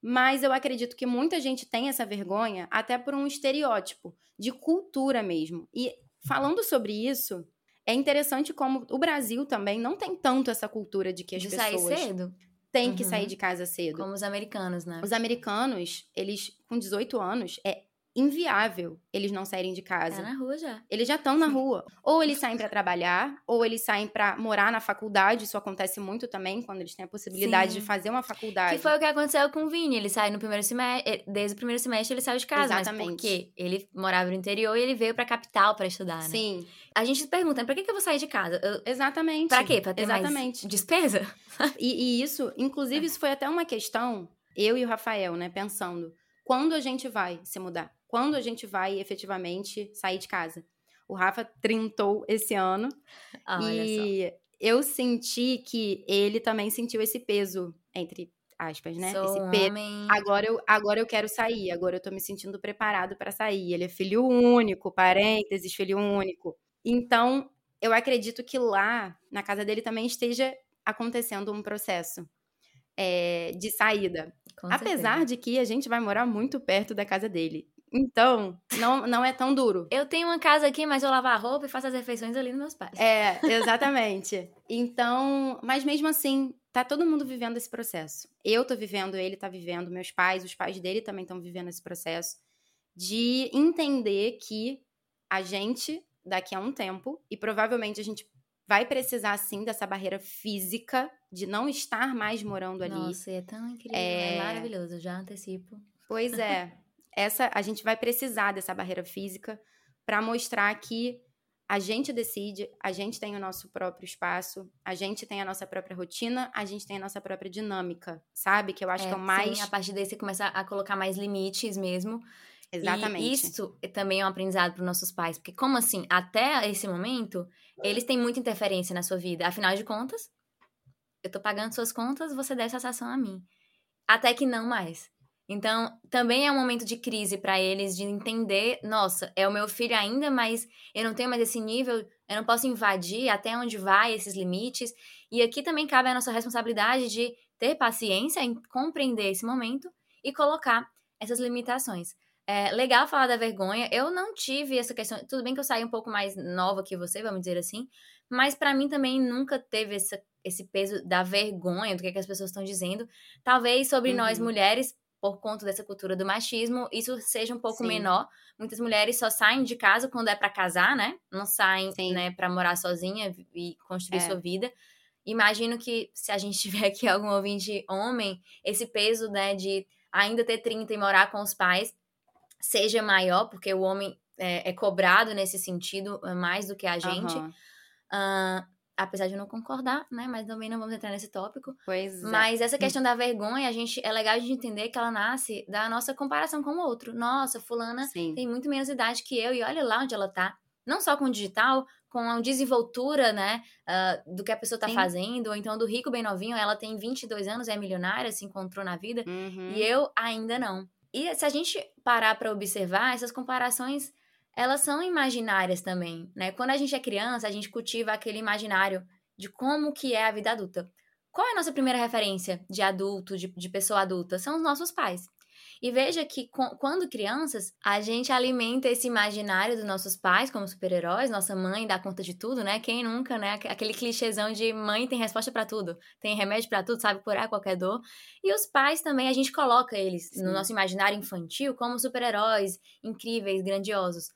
Mas eu acredito que muita gente tem essa vergonha até por um estereótipo de cultura mesmo. E falando sobre isso, é interessante como o Brasil também não tem tanto essa cultura de que as de pessoas sair cedo. têm uhum. que sair de casa cedo. Como os americanos, né? Os americanos, eles com 18 anos, é inviável eles não saírem de casa. Tá na rua já. Eles já estão na <laughs> rua. Ou eles saem para trabalhar, ou eles saem para morar na faculdade. Isso acontece muito também quando eles têm a possibilidade Sim. de fazer uma faculdade. Que foi o que aconteceu com o Vini. Ele sai no primeiro semestre, eh, desde o primeiro semestre ele saiu de casa, Exatamente. mas porque ele morava no interior e ele veio para capital para estudar, né? Sim. A gente se pergunta, para que, que eu vou sair de casa? Eu... Exatamente. Para quê? Para ter Exatamente. mais despesa? <laughs> e, e isso, inclusive, isso foi até uma questão eu e o Rafael, né, pensando, quando a gente vai se mudar? Quando a gente vai efetivamente sair de casa. O Rafa trintou esse ano ah, e eu senti que ele também sentiu esse peso entre aspas, né? Sou esse peso. Homem... Agora eu agora eu quero sair, agora eu tô me sentindo preparado para sair. Ele é filho único, parênteses, filho único. Então, eu acredito que lá na casa dele também esteja acontecendo um processo é, de saída. Com Apesar certeza. de que a gente vai morar muito perto da casa dele. Então, não, não é tão duro. Eu tenho uma casa aqui, mas eu lavo a roupa e faço as refeições ali nos meus pais. É, exatamente. então, mas mesmo assim, tá todo mundo vivendo esse processo. Eu tô vivendo, ele tá vivendo, meus pais, os pais dele também estão vivendo esse processo de entender que a gente, daqui a um tempo, e provavelmente a gente vai precisar sim dessa barreira física de não estar mais morando ali. Nossa, é tão incrível, é, é maravilhoso, já antecipo. Pois é. <laughs> essa a gente vai precisar dessa barreira física para mostrar que a gente decide, a gente tem o nosso próprio espaço, a gente tem a nossa própria rotina, a gente tem a nossa própria dinâmica, sabe? Que eu acho é, que é o mais. Sim, a partir daí você começa a colocar mais limites mesmo. Exatamente. E isso também é um aprendizado para nossos pais, porque como assim, até esse momento, eles têm muita interferência na sua vida. Afinal de contas, eu tô pagando suas contas, você deve essa satisfação a mim. Até que não mais. Então, também é um momento de crise para eles, de entender, nossa, é o meu filho ainda, mas eu não tenho mais esse nível, eu não posso invadir até onde vai esses limites. E aqui também cabe a nossa responsabilidade de ter paciência em compreender esse momento e colocar essas limitações. É legal falar da vergonha. Eu não tive essa questão. Tudo bem que eu saí um pouco mais nova que você, vamos dizer assim. Mas para mim também nunca teve essa, esse peso da vergonha do que, é que as pessoas estão dizendo. Talvez sobre uhum. nós mulheres por conta dessa cultura do machismo, isso seja um pouco Sim. menor. Muitas mulheres só saem de casa quando é para casar, né? Não saem, Sim. né, para morar sozinha e construir é. sua vida. Imagino que se a gente <laughs> tiver aqui algum ouvinte homem, esse peso, né, de ainda ter 30 e morar com os pais seja maior, porque o homem é, é cobrado nesse sentido é, mais do que a gente. Uhum. Uh, apesar de eu não concordar, né? Mas também não vamos entrar nesse tópico. Pois é. Mas essa questão da vergonha, a gente é legal a gente entender que ela nasce da nossa comparação com o outro. Nossa, fulana Sim. tem muito menos idade que eu e olha lá onde ela tá. Não só com o digital, com a desenvoltura, né, uh, do que a pessoa tá Sim. fazendo, ou então do rico bem novinho, ela tem 22 anos, é milionária, se encontrou na vida, uhum. e eu ainda não. E se a gente parar para observar, essas comparações elas são imaginárias também, né? Quando a gente é criança, a gente cultiva aquele imaginário de como que é a vida adulta. Qual é a nossa primeira referência de adulto, de, de pessoa adulta? São os nossos pais. E veja que quando crianças, a gente alimenta esse imaginário dos nossos pais como super-heróis, nossa mãe dá conta de tudo, né? Quem nunca, né? Aquele clichêzão de mãe tem resposta para tudo, tem remédio para tudo, sabe curar qualquer dor. E os pais também, a gente coloca eles Sim. no nosso imaginário infantil como super-heróis incríveis, grandiosos.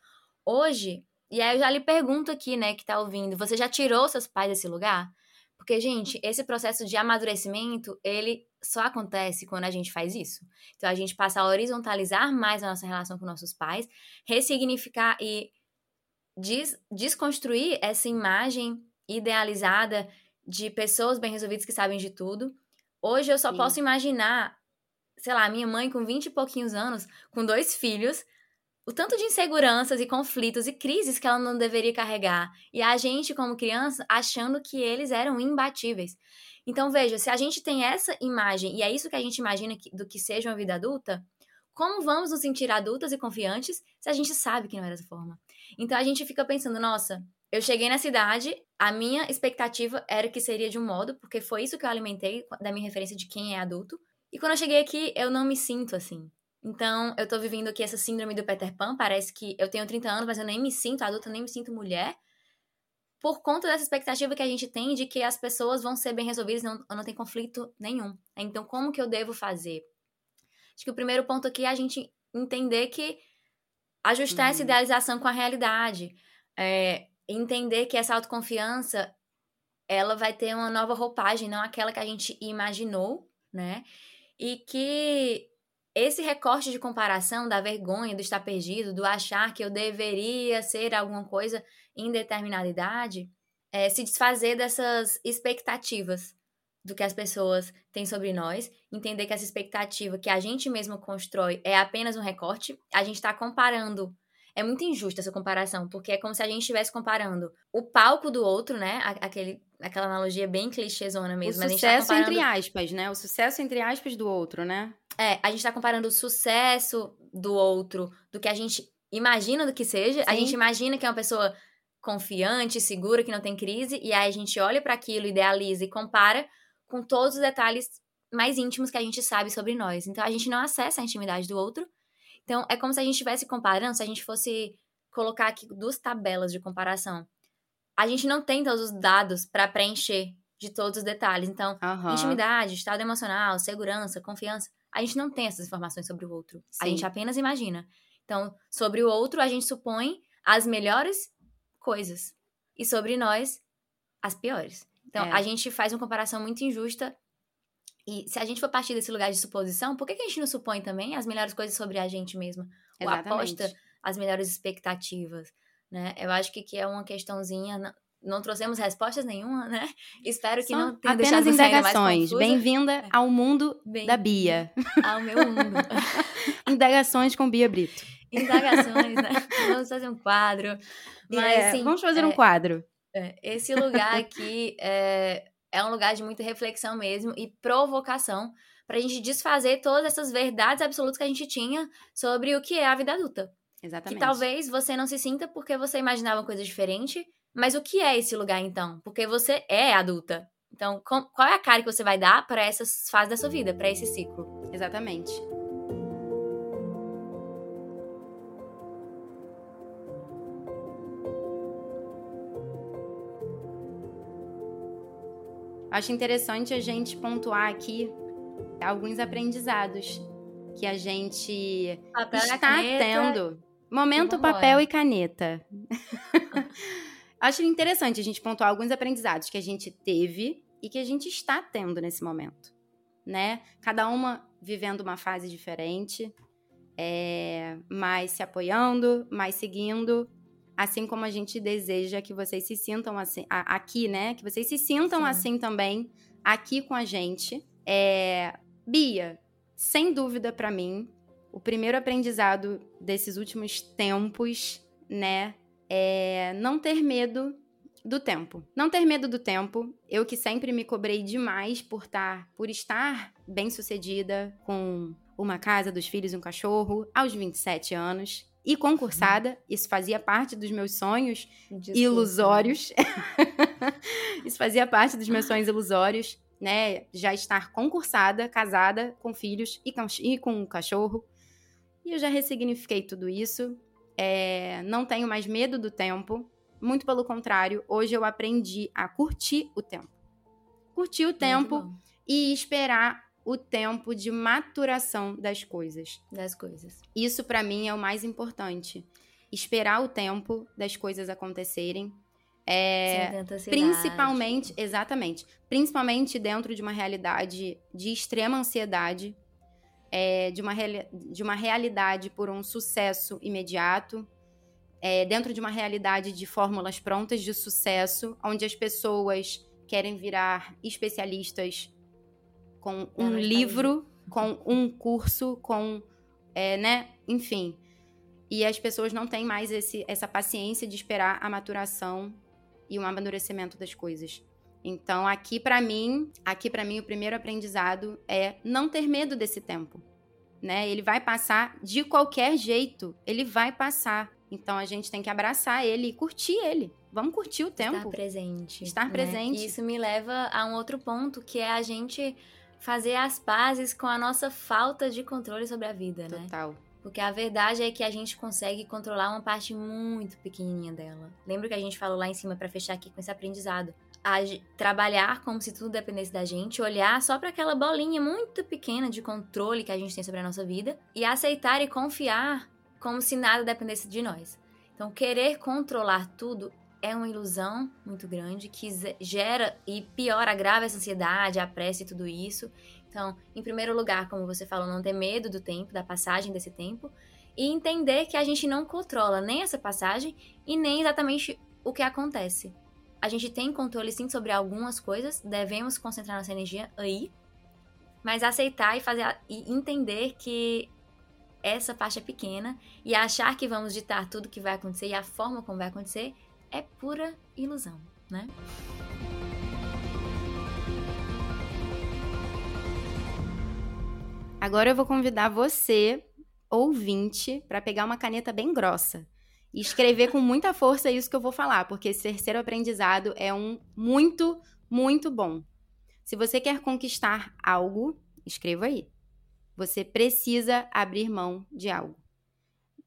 Hoje, e aí eu já lhe pergunto aqui, né, que tá ouvindo, você já tirou seus pais desse lugar? Porque, gente, esse processo de amadurecimento, ele só acontece quando a gente faz isso. Então, a gente passa a horizontalizar mais a nossa relação com nossos pais, ressignificar e des desconstruir essa imagem idealizada de pessoas bem resolvidas que sabem de tudo. Hoje eu só Sim. posso imaginar, sei lá, minha mãe com 20 e pouquinhos anos, com dois filhos, o tanto de inseguranças e conflitos e crises que ela não deveria carregar. E a gente, como criança, achando que eles eram imbatíveis. Então, veja, se a gente tem essa imagem, e é isso que a gente imagina do que seja uma vida adulta, como vamos nos sentir adultas e confiantes se a gente sabe que não era dessa forma? Então, a gente fica pensando, nossa, eu cheguei na cidade, a minha expectativa era que seria de um modo, porque foi isso que eu alimentei da minha referência de quem é adulto. E quando eu cheguei aqui, eu não me sinto assim. Então, eu tô vivendo aqui essa síndrome do Peter Pan. Parece que eu tenho 30 anos, mas eu nem me sinto adulta, nem me sinto mulher. Por conta dessa expectativa que a gente tem de que as pessoas vão ser bem resolvidas, não, não tem conflito nenhum. Então, como que eu devo fazer? Acho que o primeiro ponto aqui é a gente entender que ajustar uhum. essa idealização com a realidade. É, entender que essa autoconfiança ela vai ter uma nova roupagem, não aquela que a gente imaginou, né? E que esse recorte de comparação da vergonha, do estar perdido, do achar que eu deveria ser alguma coisa em determinada idade, é se desfazer dessas expectativas do que as pessoas têm sobre nós, entender que essa expectativa que a gente mesmo constrói é apenas um recorte, a gente está comparando. É muito injusta essa comparação, porque é como se a gente estivesse comparando o palco do outro, né? Aquele, aquela analogia bem clichêzona mesmo. O sucesso tá comparando... entre aspas, né? O sucesso entre aspas do outro, né? É, a gente tá comparando o sucesso do outro, do que a gente imagina do que seja. Sim. A gente imagina que é uma pessoa confiante, segura, que não tem crise, e aí a gente olha para aquilo, idealiza e compara com todos os detalhes mais íntimos que a gente sabe sobre nós. Então a gente não acessa a intimidade do outro. Então é como se a gente estivesse comparando, se a gente fosse colocar aqui duas tabelas de comparação. A gente não tem todos os dados para preencher de todos os detalhes. Então, uhum. intimidade, estado emocional, segurança, confiança a gente não tem essas informações sobre o outro. Sim. A gente apenas imagina. Então, sobre o outro, a gente supõe as melhores coisas. E sobre nós, as piores. Então, é. a gente faz uma comparação muito injusta. E se a gente for partir desse lugar de suposição, por que, que a gente não supõe também as melhores coisas sobre a gente mesma? Ou aposta as melhores expectativas, né? Eu acho que, que é uma questãozinha não trouxemos respostas nenhuma, né? Espero que São não tenha apenas deixado indagações. Bem-vinda é. ao mundo Bem, da Bia. Ao meu mundo. <laughs> indagações com Bia Brito. Indagações, né? Vamos fazer um quadro. Mas, é, sim, vamos fazer é, um quadro. É, esse lugar aqui é, é um lugar de muita reflexão mesmo e provocação para a gente desfazer todas essas verdades absolutas que a gente tinha sobre o que é a vida adulta. Exatamente. Que talvez você não se sinta porque você imaginava uma coisa diferente mas o que é esse lugar então? Porque você é adulta. Então, qual é a cara que você vai dar para essas fases da sua vida, para esse ciclo? Exatamente. Acho interessante a gente pontuar aqui alguns aprendizados que a gente papel está tendo. Momento papel e caneta. <laughs> Acho interessante a gente pontuar alguns aprendizados que a gente teve e que a gente está tendo nesse momento, né? Cada uma vivendo uma fase diferente, é, mais se apoiando, mais seguindo, assim como a gente deseja que vocês se sintam assim, a, aqui, né? Que vocês se sintam Sim. assim também aqui com a gente. É, Bia, sem dúvida para mim, o primeiro aprendizado desses últimos tempos, né, é não ter medo do tempo. Não ter medo do tempo. Eu que sempre me cobrei demais por estar, tá, por estar bem-sucedida com uma casa, dos filhos, um cachorro, aos 27 anos. E concursada, isso fazia parte dos meus sonhos Desculpa. ilusórios. <laughs> isso fazia parte dos meus sonhos ilusórios, né? Já estar concursada, casada, com filhos e com, e com um cachorro. E eu já ressignifiquei tudo isso. É, não tenho mais medo do tempo. Muito pelo contrário, hoje eu aprendi a curtir o tempo. Curtir o tempo e esperar o tempo de maturação das coisas. Das coisas. Isso para mim é o mais importante. Esperar o tempo das coisas acontecerem. É, principalmente, exatamente, principalmente dentro de uma realidade de extrema ansiedade, é, de, uma de uma realidade por um sucesso imediato, é, dentro de uma realidade de fórmulas prontas de sucesso, onde as pessoas querem virar especialistas com um livro, com um curso, com, é, né, enfim. E as pessoas não têm mais esse, essa paciência de esperar a maturação e o amadurecimento das coisas. Então, aqui para mim, aqui para mim o primeiro aprendizado é não ter medo desse tempo, né? Ele vai passar de qualquer jeito, ele vai passar. Então a gente tem que abraçar ele e curtir ele. Vamos curtir o tempo. Estar presente. Estar né? presente. E isso me leva a um outro ponto, que é a gente fazer as pazes com a nossa falta de controle sobre a vida, Total. né? Total. Porque a verdade é que a gente consegue controlar uma parte muito pequenininha dela. Lembra que a gente falou lá em cima para fechar aqui com esse aprendizado? Trabalhar como se tudo dependesse da gente, olhar só para aquela bolinha muito pequena de controle que a gente tem sobre a nossa vida e aceitar e confiar como se nada dependesse de nós. Então, querer controlar tudo é uma ilusão muito grande que gera e piora, agrava essa ansiedade, a pressa e tudo isso. Então, em primeiro lugar, como você falou, não ter medo do tempo, da passagem desse tempo, e entender que a gente não controla nem essa passagem e nem exatamente o que acontece. A gente tem controle sim sobre algumas coisas, devemos concentrar nossa energia aí, mas aceitar e fazer e entender que essa parte é pequena. E achar que vamos ditar tudo que vai acontecer e a forma como vai acontecer é pura ilusão, né? Agora eu vou convidar você, ouvinte, para pegar uma caneta bem grossa e escrever com muita força isso que eu vou falar, porque esse terceiro aprendizado é um muito, muito bom. Se você quer conquistar algo, escreva aí. Você precisa abrir mão de algo.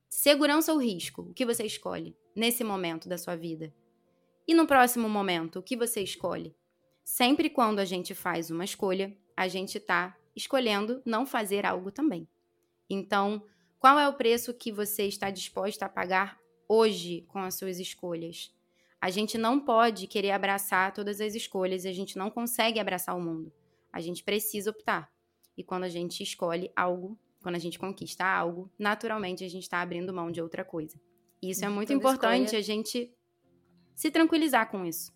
Segurança ou risco? O que você escolhe nesse momento da sua vida? E no próximo momento, o que você escolhe? Sempre quando a gente faz uma escolha, a gente está escolhendo não fazer algo também. Então, qual é o preço que você está disposto a pagar hoje com as suas escolhas? A gente não pode querer abraçar todas as escolhas e a gente não consegue abraçar o mundo. A gente precisa optar. E quando a gente escolhe algo, quando a gente conquista algo, naturalmente a gente está abrindo mão de outra coisa. E isso é muito importante escolha. a gente se tranquilizar com isso.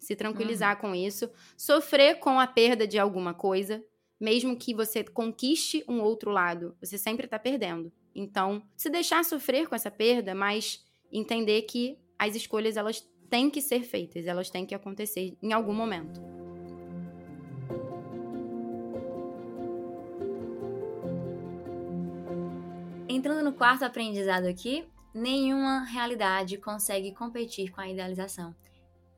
Se tranquilizar uhum. com isso, sofrer com a perda de alguma coisa, mesmo que você conquiste um outro lado, você sempre está perdendo. Então, se deixar sofrer com essa perda, mas entender que as escolhas elas têm que ser feitas, elas têm que acontecer em algum momento. Entrando no quarto aprendizado aqui, nenhuma realidade consegue competir com a idealização.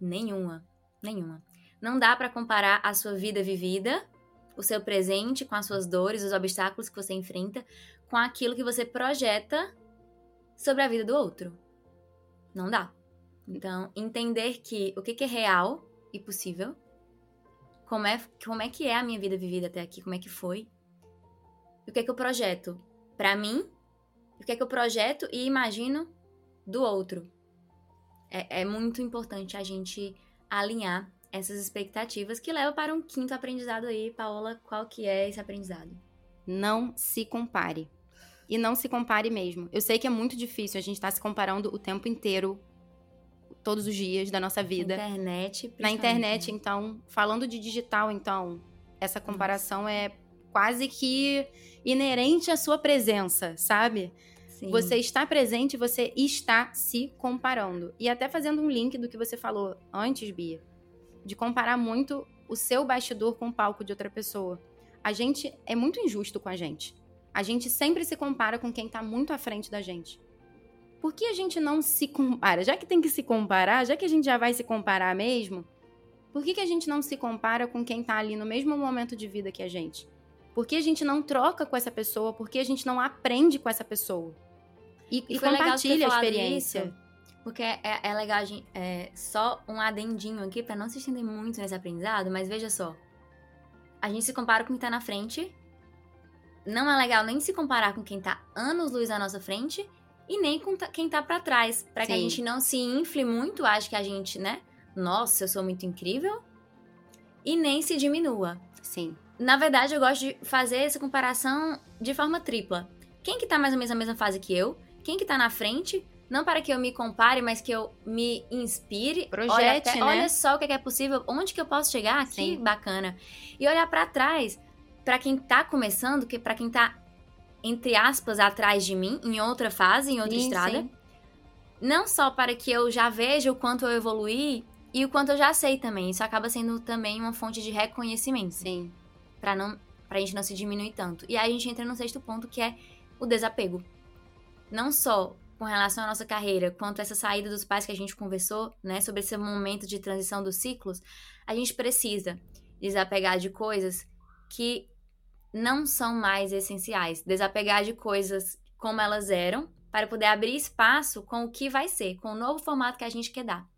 Nenhuma, nenhuma. Não dá para comparar a sua vida vivida, o seu presente com as suas dores, os obstáculos que você enfrenta, com aquilo que você projeta sobre a vida do outro. Não dá. Então, entender que o que é real e possível, como é, como é que é a minha vida vivida até aqui, como é que foi, o que é que eu projeto para mim, o que é que eu projeto e imagino do outro. É, é muito importante a gente alinhar essas expectativas que leva para um quinto aprendizado aí. Paola, qual que é esse aprendizado? Não se compare. E não se compare mesmo. Eu sei que é muito difícil a gente estar tá se comparando o tempo inteiro, todos os dias da nossa vida. Na internet. Na internet, então, falando de digital, então, essa comparação Nossa. é quase que inerente à sua presença, sabe? Sim. Você está presente, você está se comparando. E até fazendo um link do que você falou antes, Bia de comparar muito o seu bastidor com o palco de outra pessoa. A gente é muito injusto com a gente. A gente sempre se compara com quem está muito à frente da gente. Por que a gente não se compara? Já que tem que se comparar, já que a gente já vai se comparar mesmo, por que, que a gente não se compara com quem está ali no mesmo momento de vida que a gente? Por que a gente não troca com essa pessoa? Por que a gente não aprende com essa pessoa? E, e, e compartilha a experiência. Isso porque é, é legal, é, só um adendinho aqui para não se estender muito nesse aprendizado, mas veja só. A gente se compara com quem tá na frente. Não é legal nem se comparar com quem tá anos-luz à nossa frente e nem com quem tá para trás. para que a gente não se infle muito, acho que a gente, né? Nossa, eu sou muito incrível. E nem se diminua. Sim. Na verdade, eu gosto de fazer essa comparação de forma tripla. Quem que tá mais ou menos na mesma fase que eu? Quem que tá na frente? não para que eu me compare, mas que eu me inspire. Projete, olha, até, né? olha só o que é possível, onde que eu posso chegar aqui, Sim. bacana. E olhar para trás, para quem tá começando, que para quem tá entre aspas atrás de mim, em outra fase, em outra sim, estrada. Sim. Não só para que eu já veja o quanto eu evoluí e o quanto eu já sei também. Isso acaba sendo também uma fonte de reconhecimento. Sim. Para não pra gente não se diminuir tanto. E aí a gente entra no sexto ponto, que é o desapego. Não só com relação à nossa carreira, quanto essa saída dos pais que a gente conversou, né, sobre esse momento de transição dos ciclos, a gente precisa desapegar de coisas que não são mais essenciais, desapegar de coisas como elas eram, para poder abrir espaço com o que vai ser, com o novo formato que a gente quer dar,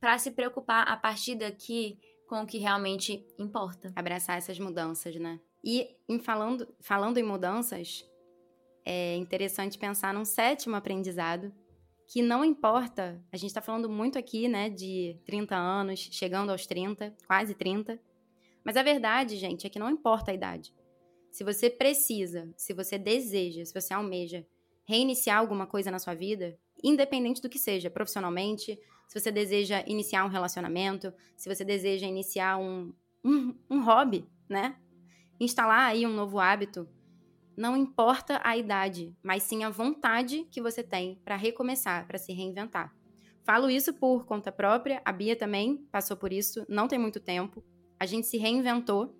para se preocupar a partir daqui com o que realmente importa. Abraçar essas mudanças, né? E em falando, falando em mudanças, é interessante pensar num sétimo aprendizado, que não importa, a gente está falando muito aqui, né, de 30 anos, chegando aos 30, quase 30, mas a verdade, gente, é que não importa a idade. Se você precisa, se você deseja, se você almeja reiniciar alguma coisa na sua vida, independente do que seja, profissionalmente, se você deseja iniciar um relacionamento, se você deseja iniciar um, um, um hobby, né? Instalar aí um novo hábito, não importa a idade, mas sim a vontade que você tem para recomeçar, para se reinventar. Falo isso por conta própria, a Bia também passou por isso, não tem muito tempo. A gente se reinventou,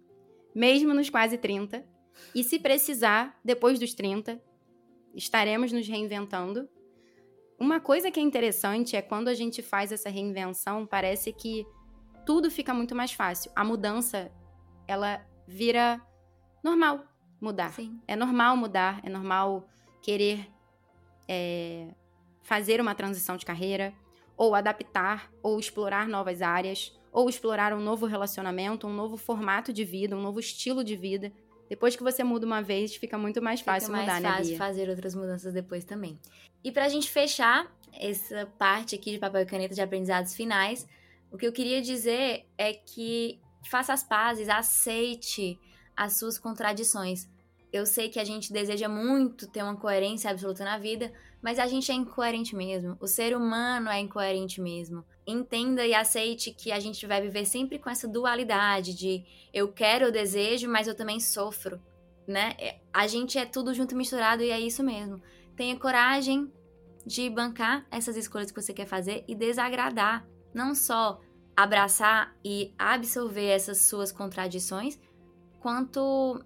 mesmo nos quase 30. E se precisar, depois dos 30, estaremos nos reinventando. Uma coisa que é interessante é quando a gente faz essa reinvenção, parece que tudo fica muito mais fácil. A mudança, ela vira normal mudar. Sim. É normal mudar, é normal querer é, fazer uma transição de carreira, ou adaptar, ou explorar novas áreas, ou explorar um novo relacionamento, um novo formato de vida, um novo estilo de vida. Depois que você muda uma vez, fica muito mais fácil fica mais mudar, fácil né, Bia? fazer outras mudanças depois também. E pra gente fechar essa parte aqui de papel e caneta de aprendizados finais, o que eu queria dizer é que faça as pazes, aceite as suas contradições. Eu sei que a gente deseja muito ter uma coerência absoluta na vida, mas a gente é incoerente mesmo. O ser humano é incoerente mesmo. Entenda e aceite que a gente vai viver sempre com essa dualidade de eu quero, eu desejo, mas eu também sofro, né? É, a gente é tudo junto misturado e é isso mesmo. Tenha coragem de bancar essas escolhas que você quer fazer e desagradar, não só abraçar e absorver essas suas contradições, quanto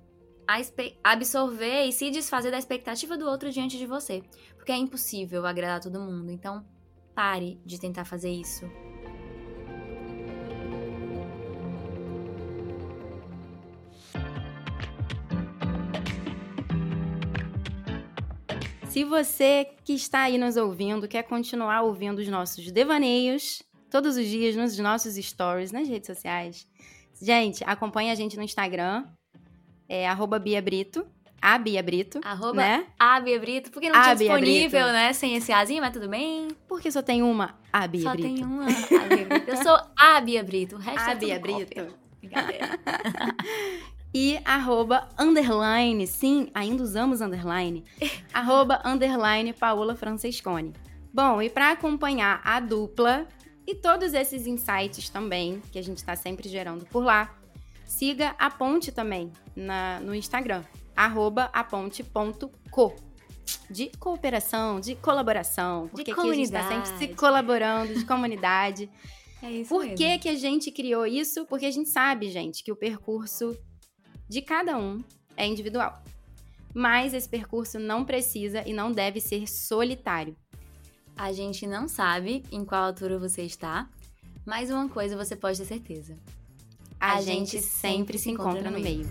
absorver e se desfazer da expectativa do outro diante de você. Porque é impossível agradar todo mundo. Então, pare de tentar fazer isso. Se você que está aí nos ouvindo quer continuar ouvindo os nossos devaneios todos os dias nos nossos stories, nas redes sociais, Gente, acompanha a gente no Instagram, é Bia Brito. A Bia Brito, Arroba né? a Bia Brito, porque não A tinha Bia disponível, Brito. né? Sem esse azinho, mas tudo bem. Porque só tem uma, a Bia Só Brito. tem uma. A Bia Brito. <laughs> Eu sou a Bia Brito. O resto A é Bia. Brito. Brincadeira. <laughs> E arroba underline, sim, ainda usamos underline, <laughs> arroba underline Paola Francescone. Bom, e para acompanhar a dupla e todos esses insights também, que a gente está sempre gerando por lá, siga a Ponte também na, no Instagram, arroba aponte.co. De cooperação, de colaboração, porque aqui a gente está sempre se comunidade. colaborando, de comunidade. <laughs> É isso Por mesmo. que, que a gente criou isso? Porque a gente sabe, gente, que o percurso de cada um é individual. Mas esse percurso não precisa e não deve ser solitário. A gente não sabe em qual altura você está, mas uma coisa você pode ter certeza. A, gente, sempre se encontra no meio.